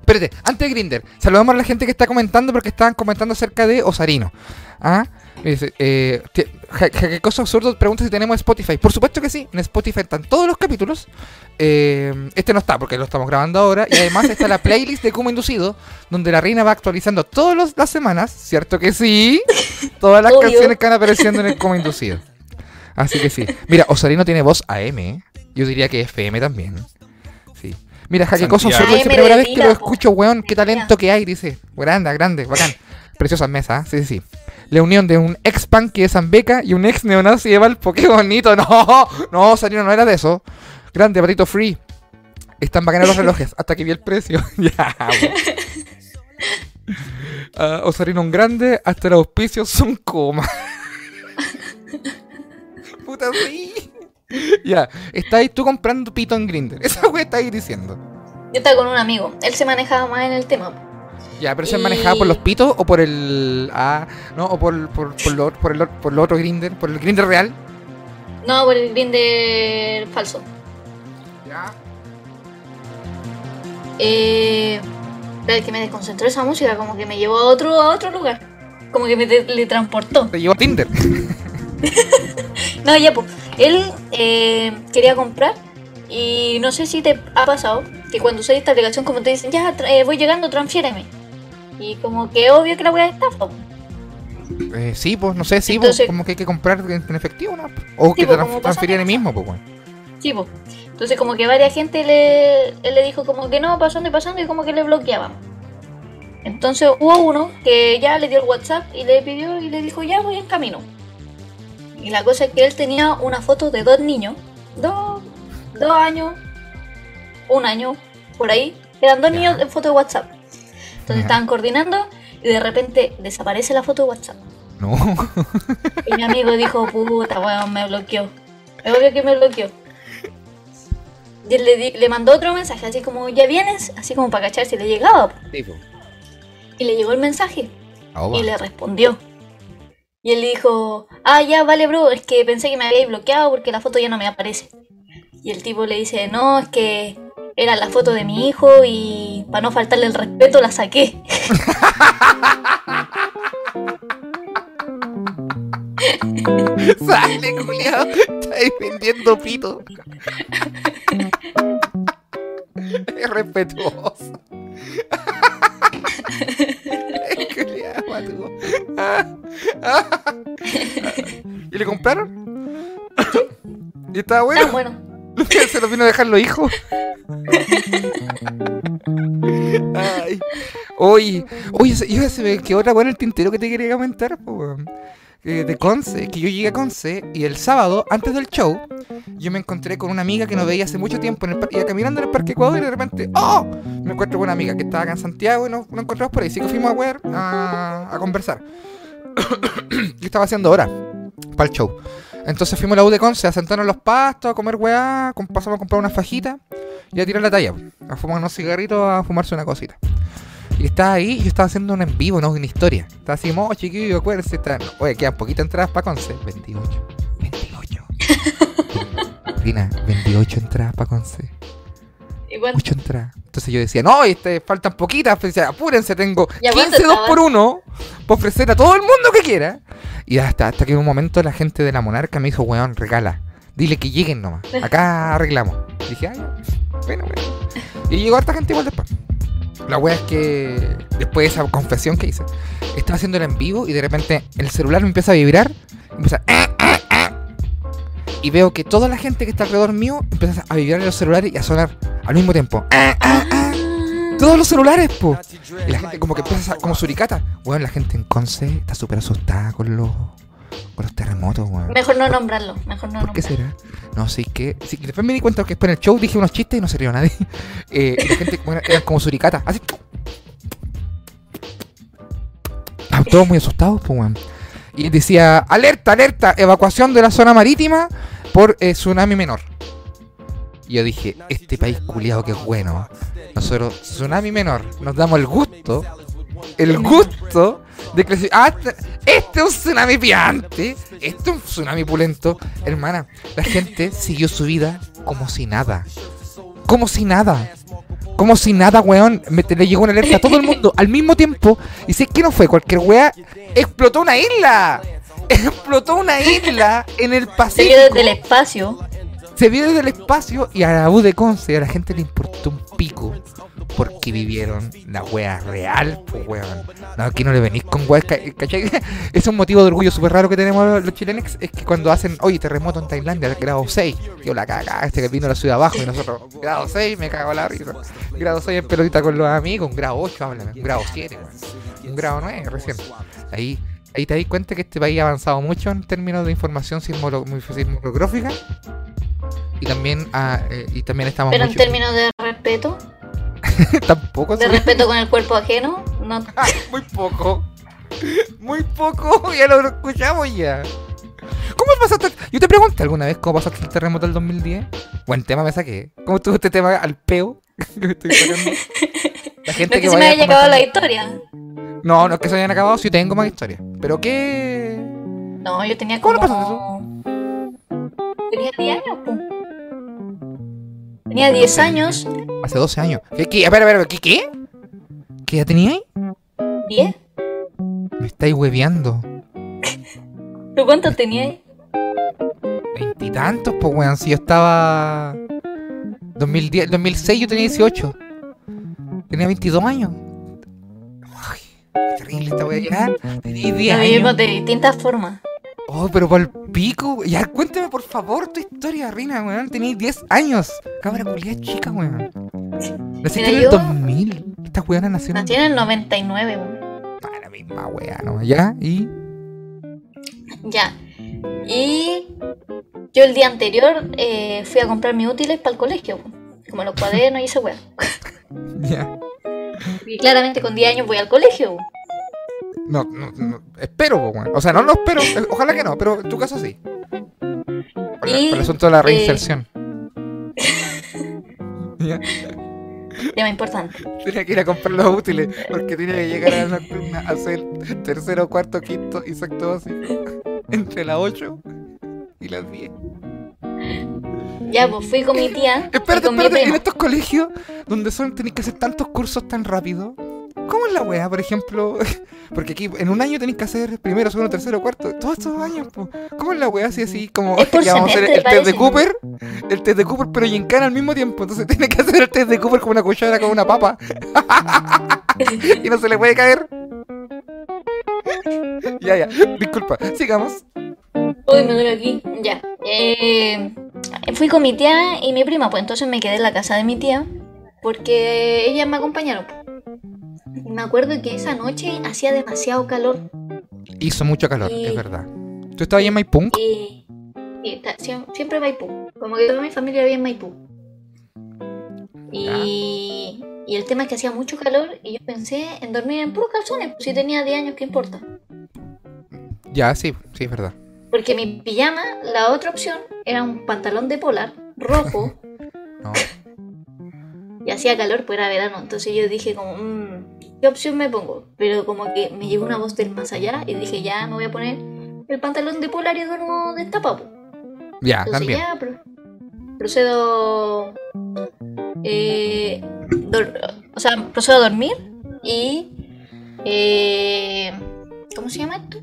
Espérate, antes de Grinder, saludamos a la gente que está comentando porque estaban comentando acerca de Osarino. ¿Ah? Dice, eh, ti- ja- ja- ¿Qué cosa absurdo? Pregunta si tenemos Spotify. Por supuesto que sí, en Spotify están todos los capítulos. Eh, este no está porque lo estamos grabando ahora. Y además está la playlist de Kuma Inducido, donde la reina va actualizando todas las semanas, ¿cierto que sí? Todas las Obvio. canciones que van apareciendo en el Kuma Inducido. Así que sí. Mira, Osarino tiene voz AM, ¿eh? Yo diría que FM también. Sí. Mira, ja, qué cosa Santiago. absurdo. Dice, primera vez que lo escucho, weón. Qué talento que hay, dice. Grande, grande, bacán. Preciosas mesas, ¿eh? sí, sí, sí. La unión de un ex punk de Zambeca y un ex neonazi de Valpo. Qué bonito. No, no, Osarino no era de eso. Grande, patito free. Están bacanas los relojes, hasta que vi el precio. ya, weón. Ah, Osarino un grande, hasta los auspicios son coma. Puta, sí. Ya, está ahí tú comprando pito en Grinder. Esa wea está ahí diciendo. Yo estaba con un amigo, él se manejaba más en el tema. Ya, pero se Y- manejaba por los pitos o por el. Ah, no, o por, por, por, lo, por, el, por lo otro Grinder, por el Grinder real. No, por el grinder falso. Ya. Eh, es que me desconcentró esa música, como que me llevó a otro, a otro lugar. Como que me teletransportó. Te llevó a Tinder. No, ya pues. Él eh, quería comprar y no sé si te ha pasado que cuando usas esta aplicación como te dicen, ya eh, voy llegando, transfiéreme. Y como que obvio que la voy a estafa. Eh, sí, pues no sé, sí, pues como que hay que comprar en, efectivo, ¿no? O que te transferir mucho. mismo, pues, weón. Sí, pues. Entonces como que varias gente le, él le dijo como que no, pasando y pasando y como que le bloqueaban. Entonces hubo uno que ya le dio el WhatsApp y le pidió y le dijo ya voy en camino. Y la cosa es que él tenía una foto de dos niños, dos, dos años, un año, por ahí. Eran dos Ya. niños en foto de WhatsApp. Entonces Ya. estaban coordinando y de repente desaparece la foto de WhatsApp. No. Y mi amigo dijo, puta, weón, me bloqueó. Es obvio que me bloqueó. Y él le, di- le mandó otro mensaje, así como, ¿ya vienes? Así como para cachar si le llegaba. po. Y le llegó el mensaje. Y le respondió. Y él le dijo, ah, ya, vale, bro, es que pensé que me habíais bloqueado porque la foto ya no me aparece. Y el tipo le dice, no, es que era la foto de mi hijo y para no faltarle el respeto la saqué. Sale, culiao. Estáis vendiendo pito. es respetuoso. ¿Y le compraron? ¿Y estaba bueno? Tan bueno. Se lo vino a dejar los hijos. Ay. Oye, oye, yo se me quedó otra buena el tintero que te quería comentar. Eh, de Conce, que yo llegué a Conce y el sábado, antes del show, yo me encontré con una amiga que no veía hace mucho tiempo en el iba caminando en el Parque Ecuador y de repente, ¡oh! Me encuentro con una amiga que estaba acá en Santiago y nos, encontramos por ahí, así que fuimos a ver, a, a conversar. yo estaba haciendo hora para el show. Entonces fuimos a la U de Conce a sentarnos en los pastos, a comer weá, pasamos a comprar una fajita y a tirar la talla, a fumar unos cigarritos, a fumarse una cosita. Y estaba ahí, y yo estaba haciendo un en vivo, no una historia. Estaba así, mo, chiquillo, acuérdense. está- Oye, quedan poquitas entradas para Conce. 28. 28. Rina, 28 entradas para Conce. Igual, 8 entradas. Entonces yo decía, no, este, faltan poquitas. Pues decía, apúrense, tengo ¿Y a cuánto 15 2 estaban? por 1 para ofrecer a todo el mundo que quiera. Y hasta, hasta que en un momento la gente de la monarca me dijo, weón, regala. Dile que lleguen nomás. Acá arreglamos. dije, ay, bueno, bueno. Y llegó harta gente igual después. La wea es que después de esa confesión que hice, estaba haciendo el en vivo y de repente el celular me empieza a vibrar. Empieza "Ah, ah, ah", y veo que toda la gente que está alrededor mío empieza a vibrar en los celulares y a sonar al mismo tiempo. "Ah, ah, ah". Todos los celulares, po. Y la gente como que empieza a- como suricata. Bueno, la gente en Conce está súper asustada con los, con los terremotos, weón. mejor no nombrarlo, mejor no ¿Por qué nombrarlo. será? No, sí que. Sí, que después me di cuenta que después en el show dije unos chistes y no se rió nadie. Eh, y la gente bueno, eran como suricata. Así. Estaban todos muy asustados, pues, weón. Y decía: alerta, alerta, evacuación de la zona marítima por eh, tsunami menor. Y yo dije: este país culiado que es bueno. nosotros, Tsunami Menor, nos damos el gusto, el gusto de que ah, este, este es un tsunami piante, este es un tsunami pulento. Hermana, la gente siguió su vida como si nada. Como si nada. Como si nada, weón. Me, le llegó una alerta a todo el mundo al mismo tiempo. Y si es que no fue cualquier wea, explotó una isla. Explotó una isla en el Se Pacífico vio desde el espacio. se vio desde el espacio y a la U de Conce a la gente le importó un pico porque vivieron la wea real, pues weón. No, aquí no le venís con weas, ca- ¿cachai? Es un motivo de orgullo súper raro que tenemos los chilenos, es que cuando hacen, oye, terremoto en Tailandia, grado 6, yo la caga, este que vino a la ciudad abajo y nosotros, grado 6, me cago la risa. Grado 6 en pelotita con los amigos, un grado 8, háblame, un grado 7, weón. Un grado 9 recién. Ahí, ahí te das cuenta que este país ha avanzado mucho en términos de información sismolo- sismográfica y también ah, eh, y también estamos Pero en términos de respeto, tampoco de respeto con el cuerpo ajeno, no. Ah, muy poco muy poco ya lo escuchamos ya ¿Cómo pasaste? Yo te pregunté alguna vez cómo pasaste el terremoto del 2010. Buen tema me saqué. ¿Cómo estuvo este tema al peo? que estoy? La No gente es que se me haya acabado la historia. No, no es que se hayan acabado, sí tengo más historia. ¿Pero qué? No, yo tenía ¿Cómo como. lo Tenía 10 años, po. Tenía 10 años. Hace 12 años. ¿Qué? qué? A ver, a ver, ¿qué? ¿Qué? ¿Qué ya tenía ahí? ¿10? Me estáis hueveando. ¿Tú cuántos tenías? Veintitantos, pues weón, si yo estaba... 2010, 2006 yo tenía 18. Tenía 22 años. Qué terrible esta wea ya. Tenía 10 Lo vivimos años. de distintas formas. Oh, pero por el pico. Ya, cuéntame por favor tu historia, Rina, weón. Tenía 10 años. Cabra culiada chica, weón. Naciste en el yo- 2000. Esta weona nació en Nací en el 99, weón. Ah, la misma wea, ¿no? ¿Ya? ¿Y? Ya. Y yo el día anterior eh, fui a comprar mis útiles para el colegio, po. como los cuadernos y ese weón. Ya. Y claramente con 10 años voy al colegio. No, no, no, espero, weón. O sea, no lo espero. eh, Ojalá que no, pero en tu caso sí. Por, la- Y, por el asunto de la eh, reinserción. Ya. Tema importante. Tenía que ir a comprar los útiles porque tenía que llegar a, la- a hacer tercero, cuarto, quinto y sexto básico. Entre las 8 y las 10. Ya, pues fui con mi tía. Espérate, con mi espérate, en estos colegios donde son tenéis que hacer tantos cursos tan rápido. ¿Cómo es la weá, por ejemplo? Porque aquí en un año tenéis que hacer primero, segundo, tercero, cuarto, todos estos años, po. ¿Cómo es la weá así así como Es ya vamos a hacer el test de. Cooper, el test de Cooper pero y en cara al mismo tiempo, entonces tiene que hacer el test de Cooper con una cuchara con una papa. y no se le puede caer. ya, ya, disculpa, sigamos. Uy, me duele aquí. Ya. Eh, fui con mi tía y mi prima, pues entonces me quedé en la casa de mi tía porque ellas me acompañaron. Y me acuerdo que esa noche hacía demasiado calor Hizo mucho calor, Y- es verdad. ¿Tú estabas ahí en Maipú? y, y siem- siempre Maipú. Como que toda mi familia vivía en Maipú. Y, y el tema es que hacía mucho calor y yo pensé en dormir en puros calzones. Pues si tenía 10 años, ¿qué importa? Ya, sí, sí, es verdad. Porque mi pijama, la otra opción, era un pantalón de polar rojo No. y hacía calor, pues era verano. Entonces yo dije como, "Mm, ¿qué opción me pongo? Pero como que me llegó una voz del más allá y dije, ya me voy a poner el pantalón de polar y duermo destapado. Ya, Entonces también. ya pro- procedo, eh, o sea, procedo a dormir y, eh, ¿cómo se llama esto?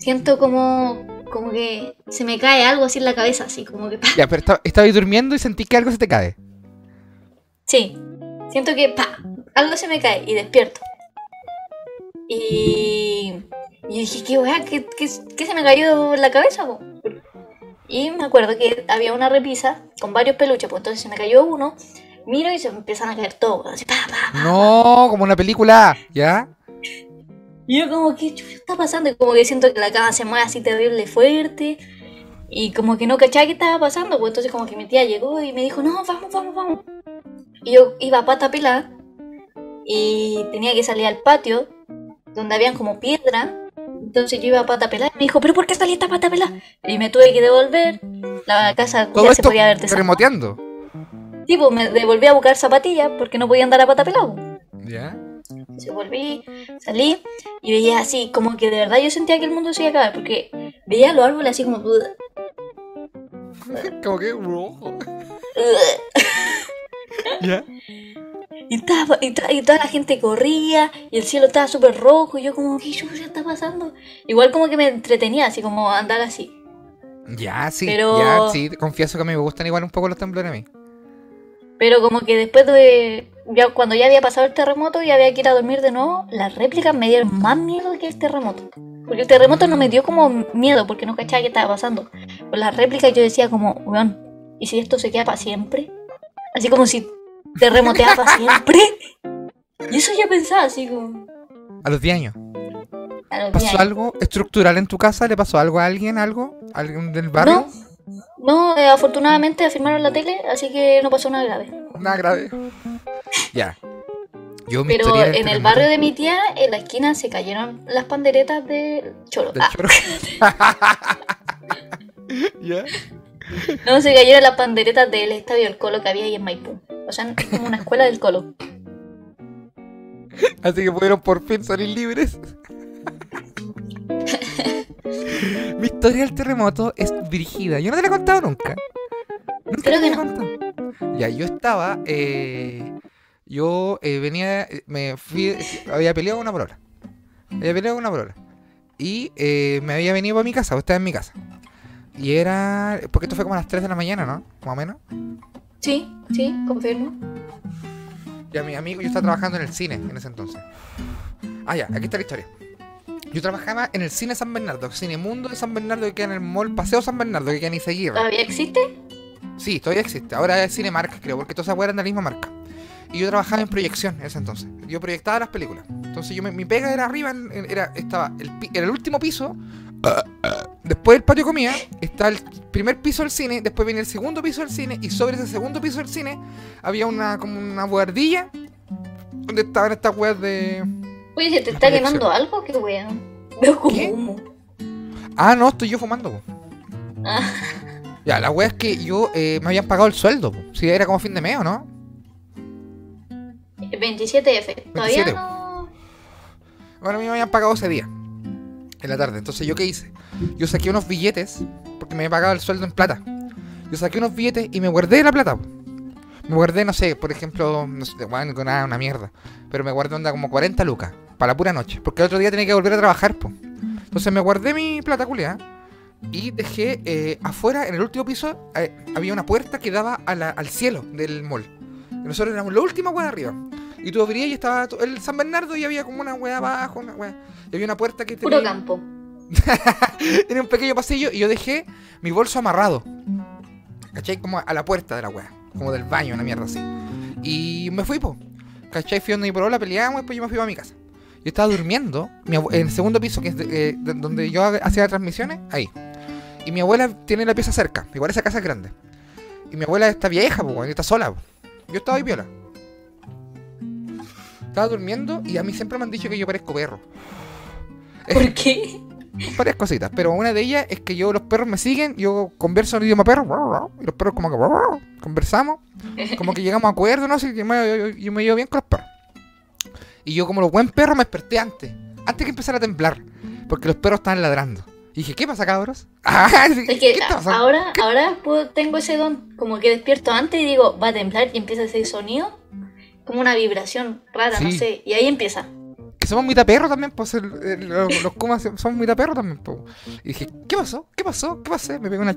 Siento como, como que se me cae algo así en la cabeza, así como que, ¡pa! Ya, pero esta- estabas durmiendo y sentí que algo se te cae. sí, siento que, ¡pa! algo se me cae y despierto. Y, y dije, ¿qué weá? ¿Qué, qué, qué se me cayó en la cabeza? po?". Y me acuerdo que había una repisa con varios peluches, pues entonces se me cayó uno, miro y se me empiezan a caer todos, así, pa, pa. No, como una película, ¿ya? Y yo como, ¿qué chucha está pasando? Y como que siento que la cama se mueve así terrible fuerte. Y como que no cachaba qué estaba pasando, pues entonces como que mi tía llegó y me dijo, no, vamos, vamos, vamos. Y yo iba a pata pelada y tenía que salir al patio donde habían como piedra. Entonces yo iba a pata pelada y me dijo, ¿pero por qué saliste a pata pelada? Y me tuve que devolver. La casa Todo ya se esto podía ver remoteando. Tipo, me devolví a buscar zapatillas porque no podía andar a pata pelado. ¿Ya? Entonces volví, salí y veía así, como que de verdad yo sentía que el mundo se iba a acabar porque veía los árboles así como. "Ugh, Como que rojo. ugh". ¿Ya? Y, estaba, y, to- y toda la gente corría y el cielo estaba súper rojo y yo como, ¿qué chucha está pasando? Igual como que me entretenía, así como andar así. Ya, sí. Pero- Ya, sí. Confieso que a mí me gustan igual un poco los temblores a mí. Pero como que después de... Ya, cuando ya había pasado el terremoto y había que ir a dormir de nuevo, las réplicas me dieron más miedo que el terremoto. Porque el terremoto no me dio como miedo porque no cachaba qué estaba pasando. Con las réplicas yo decía como, weón, ¿y si esto se queda para siempre? Así como si terremoteaba para siempre. Y eso ya pensaba así como... A los 10 años. a los ¿Pasó 10 años. algo estructural en tu casa? ¿Le pasó algo a alguien? ¿Algo? ¿Alguien del barrio? No, no eh, afortunadamente afirmaron la tele, así que no pasó nada grave. Nada grave. Ya. Yo mi Pero en el barrio de mi tía, en la esquina, se cayeron las panderetas del choro. del Ah, choro. ¿Ya? no, se cayeron las panderetas del estadio del Colo que había ahí en Maipú. O sea, es como una escuela del Colo. Así que pudieron por fin salir libres. Historia del terremoto es dirigida. Yo no te la he contado nunca. Nunca Creo te que la he contado. Ya, yo estaba. eh, yo eh, venía. Me fui. Había peleado con una polola. Había peleado con una polola. Y eh, me había venido a mi casa. Estaba en mi casa. Y era. Porque esto fue como a las 3 de la mañana, ¿no? Más o menos. Sí, sí, confirmo. Ya mi amigo, yo estaba trabajando en el cine en ese entonces. Ah, ya, aquí está la historia. Yo trabajaba en el cine San Bernardo, Cine Mundo de San Bernardo que queda en el mall Paseo San Bernardo, que queda en Izaguirre. ¿Todavía existe? Sí, todavía existe. Ahora es Cinemark, creo, porque todas esas eran de la misma marca. Y yo trabajaba en proyección en ese entonces. Yo proyectaba las películas. Entonces yo me- mi pega era arriba, en- era, estaba el, en el último piso. Después del patio comida, está el primer piso del cine, después viene el segundo piso del cine, y sobre ese segundo piso del cine había una como una buhardilla donde estaban estas weas de. Oye, ¿se te está quemando algo? Qué wea. Veo como humo. Ah, no, estoy yo fumando. po. Ah, Ya, la wea es que yo eh, me habían pagado el sueldo. Si era como fin de mes, ¿o no? 27F. Todavía 27. no. Bueno, a mí me habían pagado ese día. En la tarde. Entonces, ¿yo qué hice? Yo saqué unos billetes, porque me había pagado el sueldo en plata. Yo saqué unos billetes y me guardé la plata. po. Me guardé, no sé, por ejemplo, no sé, bueno, nada, una mierda. Pero me guardé onda como 40 lucas, para la pura noche. Porque el otro día tenía que volver a trabajar, pues. Entonces me guardé mi plata culiada y dejé eh, afuera, en el último piso, eh, había una puerta que daba a la- al cielo del mall. Y nosotros éramos la última wea de arriba. Y tú abrías y estaba el San Bernardo y había como una wea abajo, una wea. Y había una puerta que Puro tenía, campo. tenía un pequeño pasillo y yo dejé mi bolso amarrado. ¿Cachai? Como a la puerta de la wea. Como del baño, una mierda así. Y me fui, po. ¿Cachai? Fui donde mi polola, peleamos y después yo me fui a mi casa. Yo estaba durmiendo mi en el segundo piso, que es de- eh, de- donde yo ha- hacía transmisiones, ahí. Y mi abuela tiene la pieza cerca. Igual esa casa es grande. Y mi abuela está vieja, po, weón, está sola. po. Yo estaba ahí viola. Estaba durmiendo y a mí siempre me han dicho que yo parezco perro. ¿Por qué? Varias cositas, pero una de ellas es que yo, los perros me siguen, yo converso en idioma perro, y los perros como que conversamos, como que llegamos a acuerdo, no sé, yo me, yo, yo me llevo bien con los perros. Y yo como los buen perro me desperté antes, antes que empezara a temblar, porque los perros estaban ladrando. Y dije, ¿qué pasa, cabros? Ah, Es ¿Qué que ahora, ahora puedo- tengo ese don, como que despierto antes y digo, va a temblar y empieza ese sonido, como una vibración rara, no sé, y ahí empieza. Somos mitad perro también, pues los, los kumas somos mitad perro también, pues. Y dije, ¿qué pasó? ¿Qué pasó? ¿Qué pasé? Me pegué una,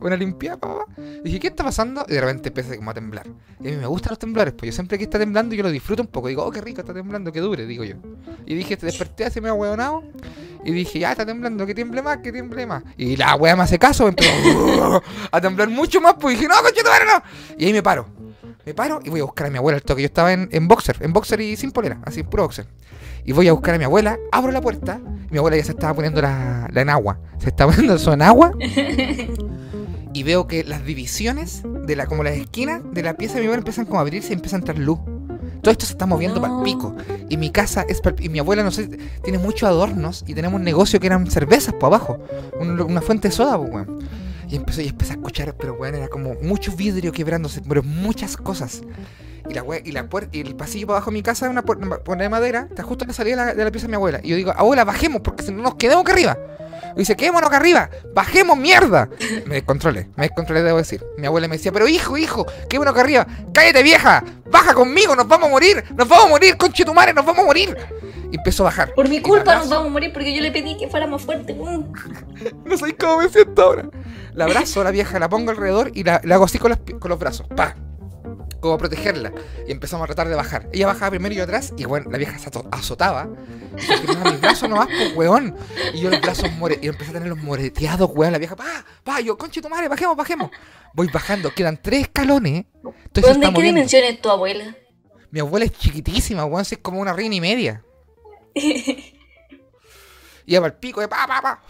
una, limpiada, papá. Dije, ¿qué está pasando? Y de repente empecé como a temblar. Y a mí me gustan los temblores, pues yo siempre que está temblando yo lo disfruto un poco. Digo, oh, qué rico está temblando, que dure, digo yo. Y dije, te desperté así medio hueonado. Y dije, ya está temblando, que tiemble más, que tiemble más. Y la wea me hace caso, me empezó a temblar mucho más, pues dije, no, conchetumare, no. Y ahí me paro. Me paro y voy a buscar a mi abuela al toque. Yo estaba en, en boxer, en boxer y sin polera, así, puro boxer. Y voy a buscar a mi abuela, abro la puerta, y mi abuela ya se estaba poniendo la, la enagua. Se estaba poniendo eso en agua. y veo que las divisiones, de la, como las esquinas de la pieza de mi abuela empiezan como a abrirse y empieza a entrar luz. Todo esto se está moviendo para el pico. Y mi casa es pa'l- Y mi abuela, no sé, tiene muchos adornos y tenemos un negocio que eran cervezas por abajo. un- una fuente de soda, pues, weón. Y empezó y empecé a escuchar, pero weón, era como mucho vidrio quebrándose, pero muchas cosas. Y la wea- y la puerta, y el pasillo para abajo de mi casa es una puerta de madera, está justo en la salida de la, de la pieza de mi abuela. Y yo digo, abuela, bajemos, porque si no nos quedamos acá arriba. Y dice, quedémonos acá arriba, bajemos, mierda. Me descontrolé, me descontrolé, debo decir. Mi abuela me decía, pero hijo, hijo, quedémonos acá arriba, cállate vieja, baja conmigo, nos vamos a morir, nos vamos a morir, conchetumare, nos vamos a morir. Y empezó a bajar. Por mi culpa nos vamos a morir porque yo le pedí que fuera más fuerte. No sé cómo me siento ahora. La abrazo a la vieja, la pongo alrededor y la, la hago así con, las con los brazos. Pa. Como a protegerla. Y empezamos a tratar de bajar. Ella bajaba primero y yo atrás. Y bueno, la vieja se azotaba. Y yo mis brazos nomás, pues, weón. Y yo los brazos more y empecé a tener los moreteados, weón. La vieja, pa, pa, yo, conche tu madre, bajemos, bajemos. Voy bajando, quedan tres escalones. Entonces ¿Dónde qué dimensión es tu abuela? Mi abuela es chiquitísima, weón, es como una reina y media. Y va al pico de pa, pa, pa.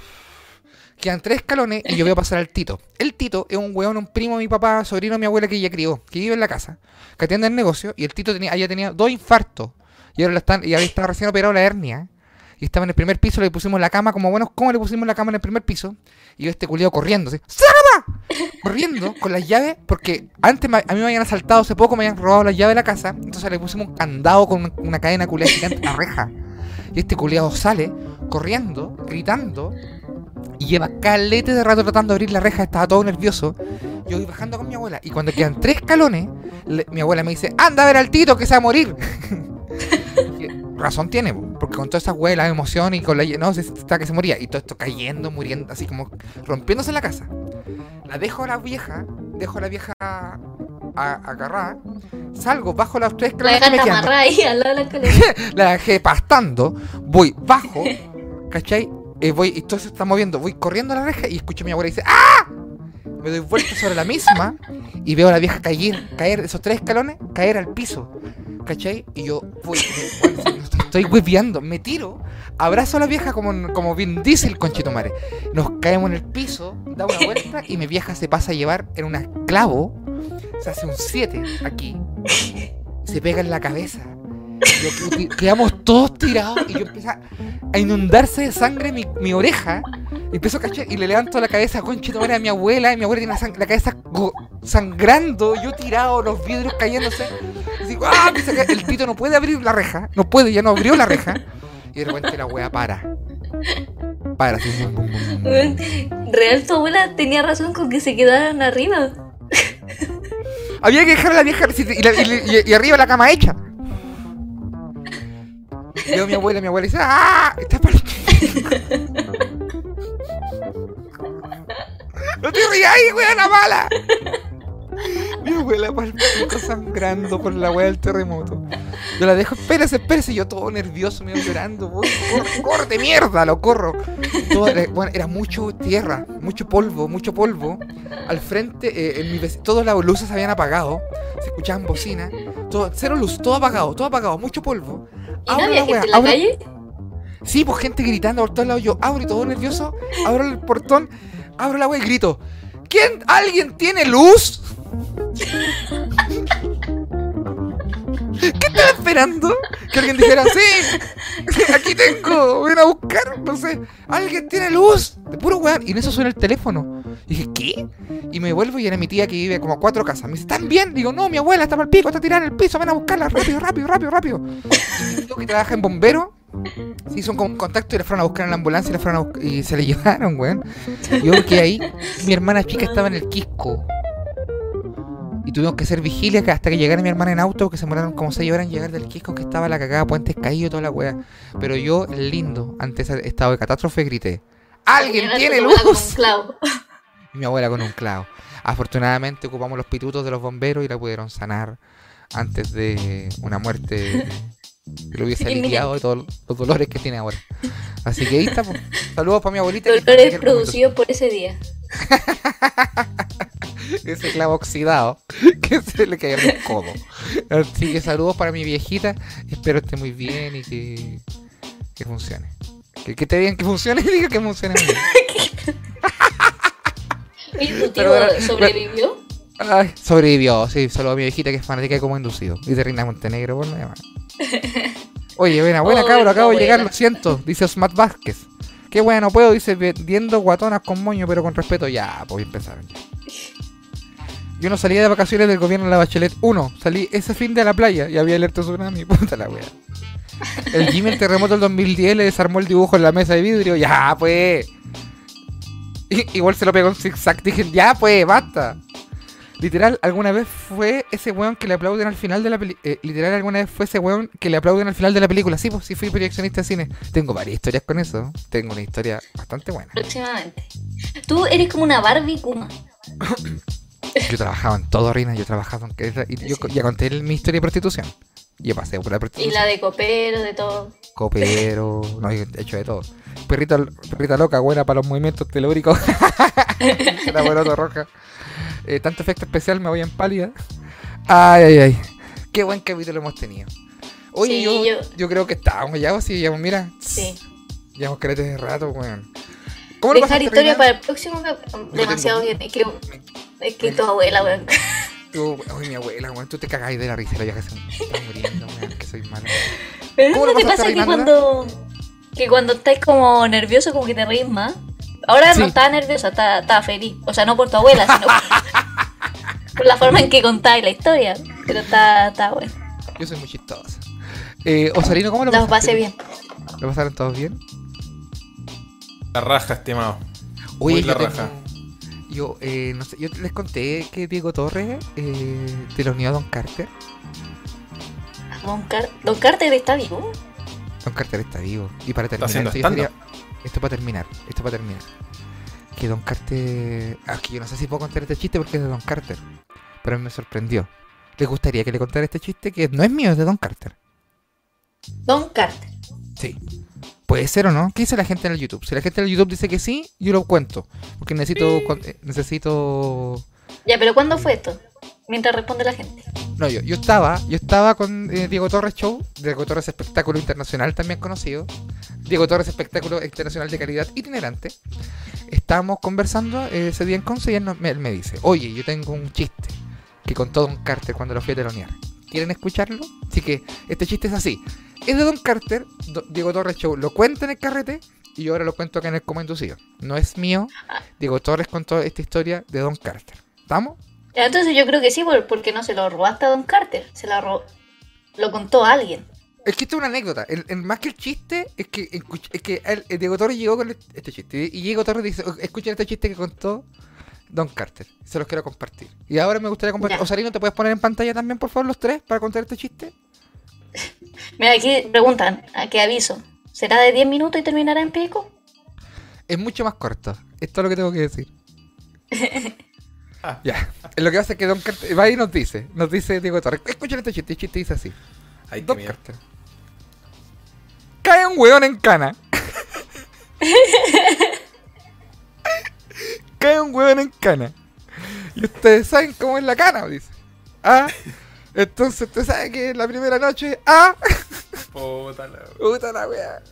Quedan tres escalones y yo veo pasar al Tito. El Tito es un weón, un primo de mi papá, sobrino de mi abuela que ella crió, que vive en la casa, que atiende el negocio. Y el Tito tenía, ella tenía dos infartos. Y ahora la están, y recién operado la hernia. Y estaba en el primer piso, le pusimos la cama, como buenos, ¿cómo le pusimos la cama en el primer piso? Y yo este culiado corriendo, así, ¡Sácala! Corriendo con las llaves, porque antes a mí me habían asaltado hace poco, me habían robado las llaves de la casa. Entonces le pusimos un candado con una, una cadena culiada gigante, una reja. Y este culiado sale corriendo, gritando, y lleva calete de rato tratando de abrir la reja, estaba todo nervioso. Yo voy bajando con mi abuela, y cuando quedan tres escalones, le- mi abuela me dice, anda a ver al Tito que se va a morir. Razón tiene, po, porque con toda esa la emoción y con la... No, se está que se moría. Y todo esto cayendo, muriendo, así como rompiéndose en la casa. La dejo a la vieja, dejo a la vieja a- agarrada, salgo, bajo las tres La escalones dejaste quedan, amarrada ahí al lado de la escalera. la dejé pastando, voy bajo, ¿cachai? Eh, voy, y todo se está moviendo, voy corriendo a la reja y escucho a mi abuela y dice ¡Ah! Me doy vuelta sobre la misma y veo a la vieja caer, caer esos tres escalones, caer al piso, ¿cachai? Y yo voy, estoy hueveando, me tiro, abrazo a la vieja como, como Vin Diesel, conchetumare. Nos caemos en el piso, da una vuelta y mi vieja se pasa a llevar en un clavo, se hace un 7 aquí, se pega en la cabeza. Quedamos todos tirados y yo empiezo a inundarse de sangre mi, mi oreja. Y empiezo a cachar y le levanto la cabeza, conchito, a mi abuela. Y mi abuela tiene la, cabeza sangrando, yo tirado, los vidrios cayéndose. Y digo, ¡ah! El tito no puede abrir la reja, no puede, ya no abrió la reja. Y de repente la wea para. Para, Real, tu abuela tenía razón con que se quedaran arriba. Había que dejar a la vieja y, la- y- y- y arriba la cama hecha. Veo a mi abuela, mi abuela dice, ¡ah! Está partido. ¡No te rías ahí, weona mala! Mi abuela palpito sangrando por la wea del terremoto. Yo la dejo, espérese, espérese. Yo todo nervioso, medio llorando. Voy, corre, corre de mierda, lo corro. Todo era, bueno, era mucho tierra, mucho polvo, mucho polvo. Al frente, eh, en mi todas las luces se habían apagado. Se escuchaban bocinas. Todo, cero luz, todo apagado, todo apagado, mucho polvo. ¿Y no había gente en la abro- calle? Sí, pues gente gritando por todos lados. Yo abro y todo nervioso, abro el portón, abro la wea y grito. ¿Quién? ¿Alguien tiene luz? ¿Qué estaba esperando? Que alguien dijera, sí, aquí tengo, ven a buscar, no sé, alguien tiene luz, de puro weón. Y en eso suena el teléfono. Y dije, ¿qué? Y me vuelvo y era mi tía que vive como a cuatro casas. Me dice, ¿están bien? Digo, no, mi abuela está el pico, está tirada en el piso, ven a buscarla, rápido, rápido, rápido, rápido. Y mi que trabaja en bombero, se hizo como un contacto y la fueron a buscar en la ambulancia y, la fueron a y se le llevaron, weón. Y yo que ahí, mi hermana chica estaba en el Quisco. Y tuvimos que hacer vigilia que hasta que llegara mi hermana en auto, que se demoraron como 6 horas en llegar del Quisco, que estaba la cagada, puentes caídos, toda la wea. Pero yo, lindo, ante ese estado de catástrofe, grité: ¡Alguien tiene con un luz! clavo. Y mi abuela con un clavo. Afortunadamente ocupamos los pitutos de los bomberos y la pudieron sanar antes de una muerte que lo hubiese aliviado de todos los dolores que tiene ahora. Así que ahí está, saludos para mi abuelita. Dolores producidos por ese día. ese clavo oxidado que se le cayó en el codo. Así que saludos para mi viejita. Espero esté muy bien y que, que funcione. Que, que esté bien, que funcione y diga que funcione bien. ¿Y tu tío Pero sobrevivió? Ay, sobrevivió, sí, saludos a mi viejita que es fanática de como inducido. Y de Reina Montenegro, por lo demás. Oye, buena, buena Oh, cabro, acabo de llegar, lo siento, dice Osmat Vázquez. Qué bueno, no puedo, dice, vendiendo guatonas con moño, pero con respeto. Ya, pues empezaron. Yo no salía de vacaciones del gobierno de la Bachelet 1. Salí ese fin de la playa y había alerta tsunami. Puta la wea. El Jimmy el terremoto del 2010 le desarmó el dibujo en la mesa de vidrio. Ya, pues. Igual se lo pegó en zigzag. Dije, ya, pues, basta. Literal, alguna vez fue ese weón que le aplauden al final de la película. literal, alguna vez fue ese weón que le aplauden al final de la película. Sí, pues sí fui proyeccionista de cine. Tengo varias historias con eso. Tengo una historia bastante buena. Próximamente. Tú eres como una Barbie Kuma. Yo trabajaba en todo, Rina. Yo trabajaba en. y yo ya conté mi historia de prostitución. Yo pasé por la Y prostitución. la de copero, de todo. Copero. No, he hecho de todo. Perrita, perrita loca, buena para los movimientos telúricos. Era buena roja. Eh, tanto efecto especial, me voy en pálida. Ay, ay, ay. Qué buen capítulo hemos tenido. Oye, Sí, yo, yo- yo creo que estábamos ya, sí, ya, mira. Sí. Llevamos caretes de rato, weón. ¿Cómo lo Dejar historia para el próximo Demasiado bien. Que, es que tu abuela, weón. Tú, uy, mi abuela, weón, tú te cagáis de la risa, la vieja se me está muriendo, weón, que soy mala. Pero ¿Cómo ¿no te pasa que cuando, que cuando estás como nervioso, como que te reís más? Ahora Sí. no estaba nerviosa, estaba, estaba feliz. O sea, no por tu abuela, sino por, por la forma en que contáis la historia. Pero está, está bueno. Yo soy muy chistosa. Eh, Osarino, ¿cómo lo pasaste? pasé bien. ¿Lo pasaron todos bien? La raja, estimado. Muy yo la tengo- raja. Yo, eh, no sé, yo les conté que Diego Torres eh, te lo unió a Don Carter. Don, Car Don Carter está vivo. Don Carter está vivo. Y para terminar, esto, sería- para terminar, esto para terminar. Que Don Carter. Ah, que yo no sé si puedo contar este chiste porque es de Don Carter. Pero me sorprendió. ¿Les gustaría que le contara este chiste? Que no es mío, es de Don Carter. Don Carter. Sí. Puede ser o no. ¿Qué dice la gente en el YouTube? Si la gente en el YouTube dice que sí, yo lo cuento. Porque necesito. eh, Necesito. Ya, pero ¿cuándo fue esto? Mientras responde la gente. No, yo, yo estaba, yo estaba con eh, Diego Torres Show, Diego Torres Espectáculo Internacional también conocido, Diego Torres Espectáculo Internacional de Calidad Itinerante. Estábamos conversando eh, ese día en Conce y él, me, él me dice, oye, yo tengo un chiste que contó Don Carter cuando lo fui a telonear. ¿Quieren escucharlo? Así que este chiste es así. Es de Don Carter, Do- Diego Torres Show lo cuenta en el carrete y yo ahora lo cuento acá en el como inducido. No es mío, Diego Torres contó esta historia de Don Carter. ¿Estamos? Entonces yo creo que sí, por- porque no se lo robaste a Don Carter. Se lo robó. Lo contó alguien. Es que esto es una anécdota. El- el- más que el chiste, es que, es que el, el Diego Torres llegó con este chiste. Y Diego Torres dice: "O- Escuchen este chiste que contó Don Carter. Se los quiero compartir. Y ahora me gustaría compartir. Osarino, ¿te puedes poner en pantalla también, por favor, los tres para contar este chiste? Mira, aquí preguntan, ¿a qué aviso? ¿Será de 10 minutos y terminará en pico? Es mucho más corto. Esto es lo que tengo que decir. Ah. Ya. Lo que pasa es que Don Carter va y nos dice: Nos dice Diego Torres: Escuchen este chiste. El chiste dice así: Ay, Don. Carter. Cae un hueón en cana. Cae un hueón en cana. Y ustedes saben cómo es la cana, dice. Ah, entonces usted sabe que la primera noche, ah, Puta la- puta la wea.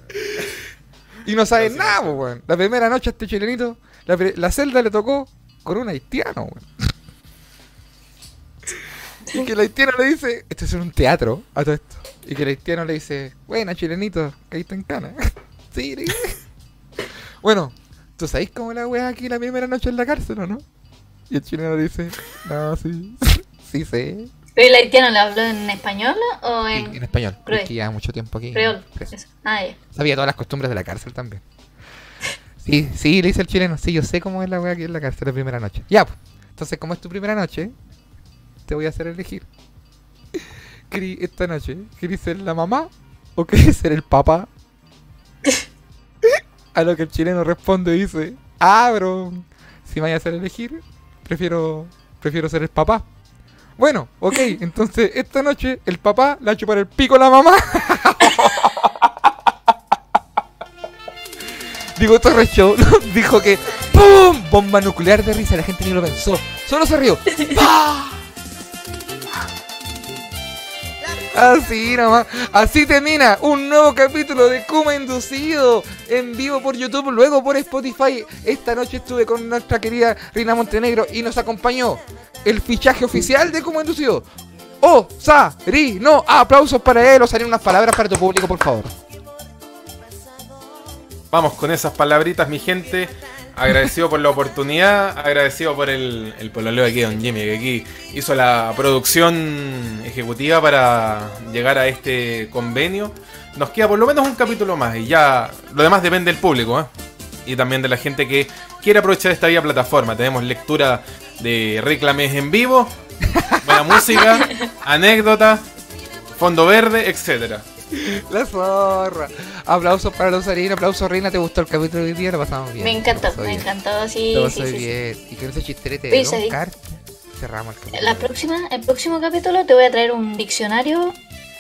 Y no saben No, sí, nada, po, weón. La primera noche a este chilenito, la, la celda le tocó con un haitiano, weón. Y que el haitiano le dice, esto es un teatro, a todo esto. Y que el haitiano le dice, buena chilenito, caíste en cana. sí, le dice. Bueno, ¿tú sabéis cómo la wea aquí la primera noche en la cárcel o no? Y el chileno dice, no, sí, sí sé. ¿Pero el haitiano le habló en español o Sí, en en español, Creol. porque lleva mucho tiempo aquí. Eso. Ah, ya. Sabía todas las costumbres de la cárcel también. Sí, sí, le dice el chileno. Sí, yo sé cómo es la wea aquí en la cárcel la primera noche. Ya, pues. Entonces, como es tu primera noche, te voy a hacer elegir. ¿Querí esta noche? ¿Querés ser la mamá o querés ser el papá? A lo que el chileno responde y dice, ah, bro, si me vaya a hacer elegir, prefiero, prefiero ser el papá. Bueno, ok, entonces esta noche el papá hecho para el pico a la mamá. Digo, Torres Show dijo que ¡Pum! Bomba nuclear de risa, la gente ni lo pensó. Solo se rió. ¡Pah! Así nomás. Así termina un nuevo capítulo de Kuma Inducido en vivo por YouTube, luego por Spotify. Esta noche estuve con nuestra querida Rina Montenegro y nos acompañó el fichaje oficial de Kuma Inducido. Oh, sa, ri, no, aplausos para él. O salen unas palabras para tu público, por favor. Vamos con esas palabritas, mi gente. Agradecido por la oportunidad, agradecido por el, el pololeo aquí, don Jimmy, que aquí hizo la producción ejecutiva para llegar a este convenio. Nos queda por lo menos un capítulo más y ya lo demás depende del público ¿eh? y también de la gente que quiere aprovechar esta vía plataforma. Tenemos lectura de reclames en vivo, buena música, anécdota, fondo verde, etcétera. La zorra. Aplausos para los harinos, aplausos Reina, ¿te gustó el capítulo de hoy día? Lo pasamos bien. Me encantó, me bien. encantó, sí, Lo sí, pasó sí, sí. bien. Y con ese chisterete de cerramos el capítulo. La próxima, el próximo capítulo te voy a traer un diccionario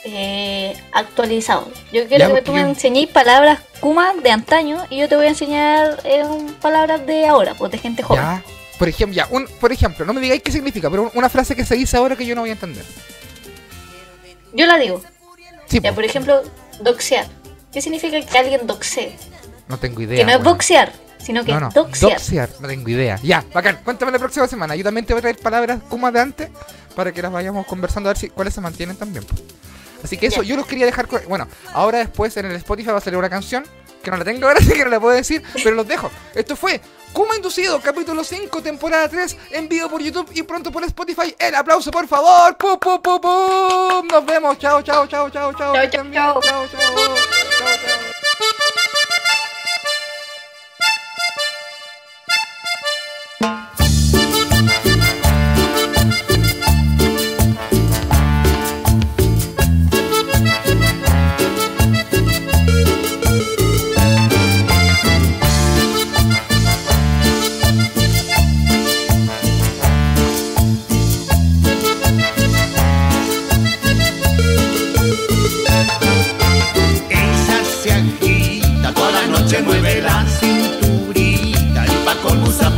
eh, actualizado. Yo quiero Ya, que porque tú me yo- enseñéis palabras Kuma de antaño y yo te voy a enseñar eh, palabras de ahora, pues de gente joven. Ya. Por ejemplo, ya, un, por ejemplo, no me digáis qué significa, pero un- una frase que se dice ahora que yo no voy a entender. Yo la digo. Sí, Ya, po. por ejemplo, doxear. ¿Qué significa que alguien doxee? no tengo idea. Que no es boxear, sino que No, no. es doxear. Doxear, no tengo idea. Ya, bacán. Cuéntame la próxima semana. Yo también te voy a traer palabras Kuma de antes para que las vayamos conversando a ver si cuáles se mantienen también. po. Así que eso, Ya. yo los quería dejar. Bueno, ahora después en el Spotify va a salir una canción que no la tengo ahora, así que no la puedo decir, pero los dejo. Esto fue Kuma Inducido, capítulo 5, temporada 3, en vivo por YouTube y pronto por Spotify. El aplauso, por favor. ¡Pum, pum, pum, pum! Nos vemos. Chao, chao, chao, chao, chao. Chao, chao. chao, chao.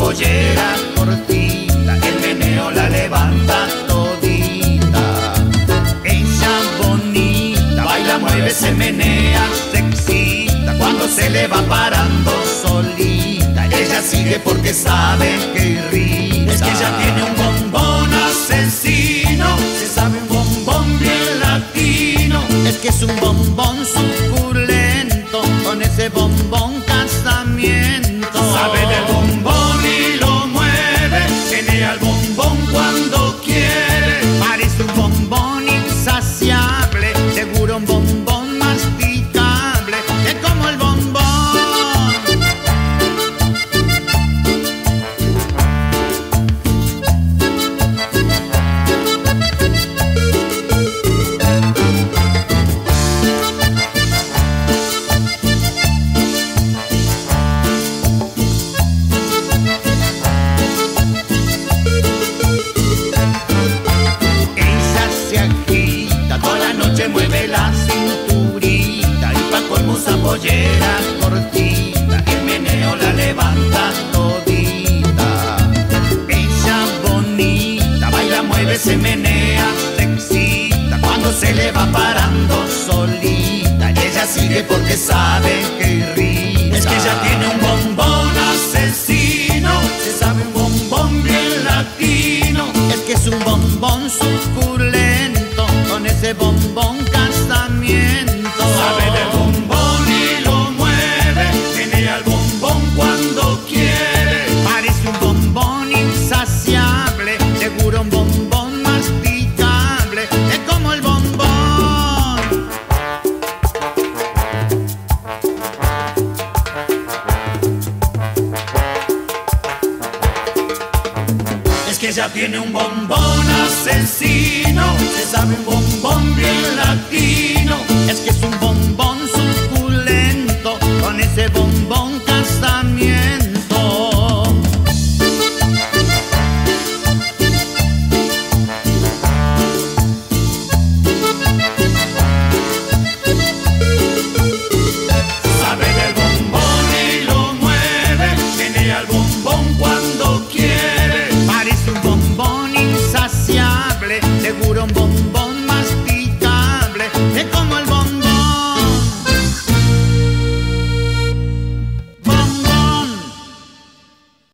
Pollera cortita, el meneo la levanta todita. Ella bonita, baila, mueve, se menea, se cuando se le va parando solita, ella sigue porque sabe que irrita. Es que ella tiene un bombón asesino, se sabe un bombón bien latino, es que es un bombón suculento, con ese bombón casamiento. Pollera cortita, el meneo la levanta todita. Ella bonita, baila, mueve, se menea, se excita, cuando se le va parando solita, y ella sigue porque sabe que irrita. Es que ella tiene un bombón asesino, se sabe un bombón bien latino, es que es un bombón suculento, con ese bombón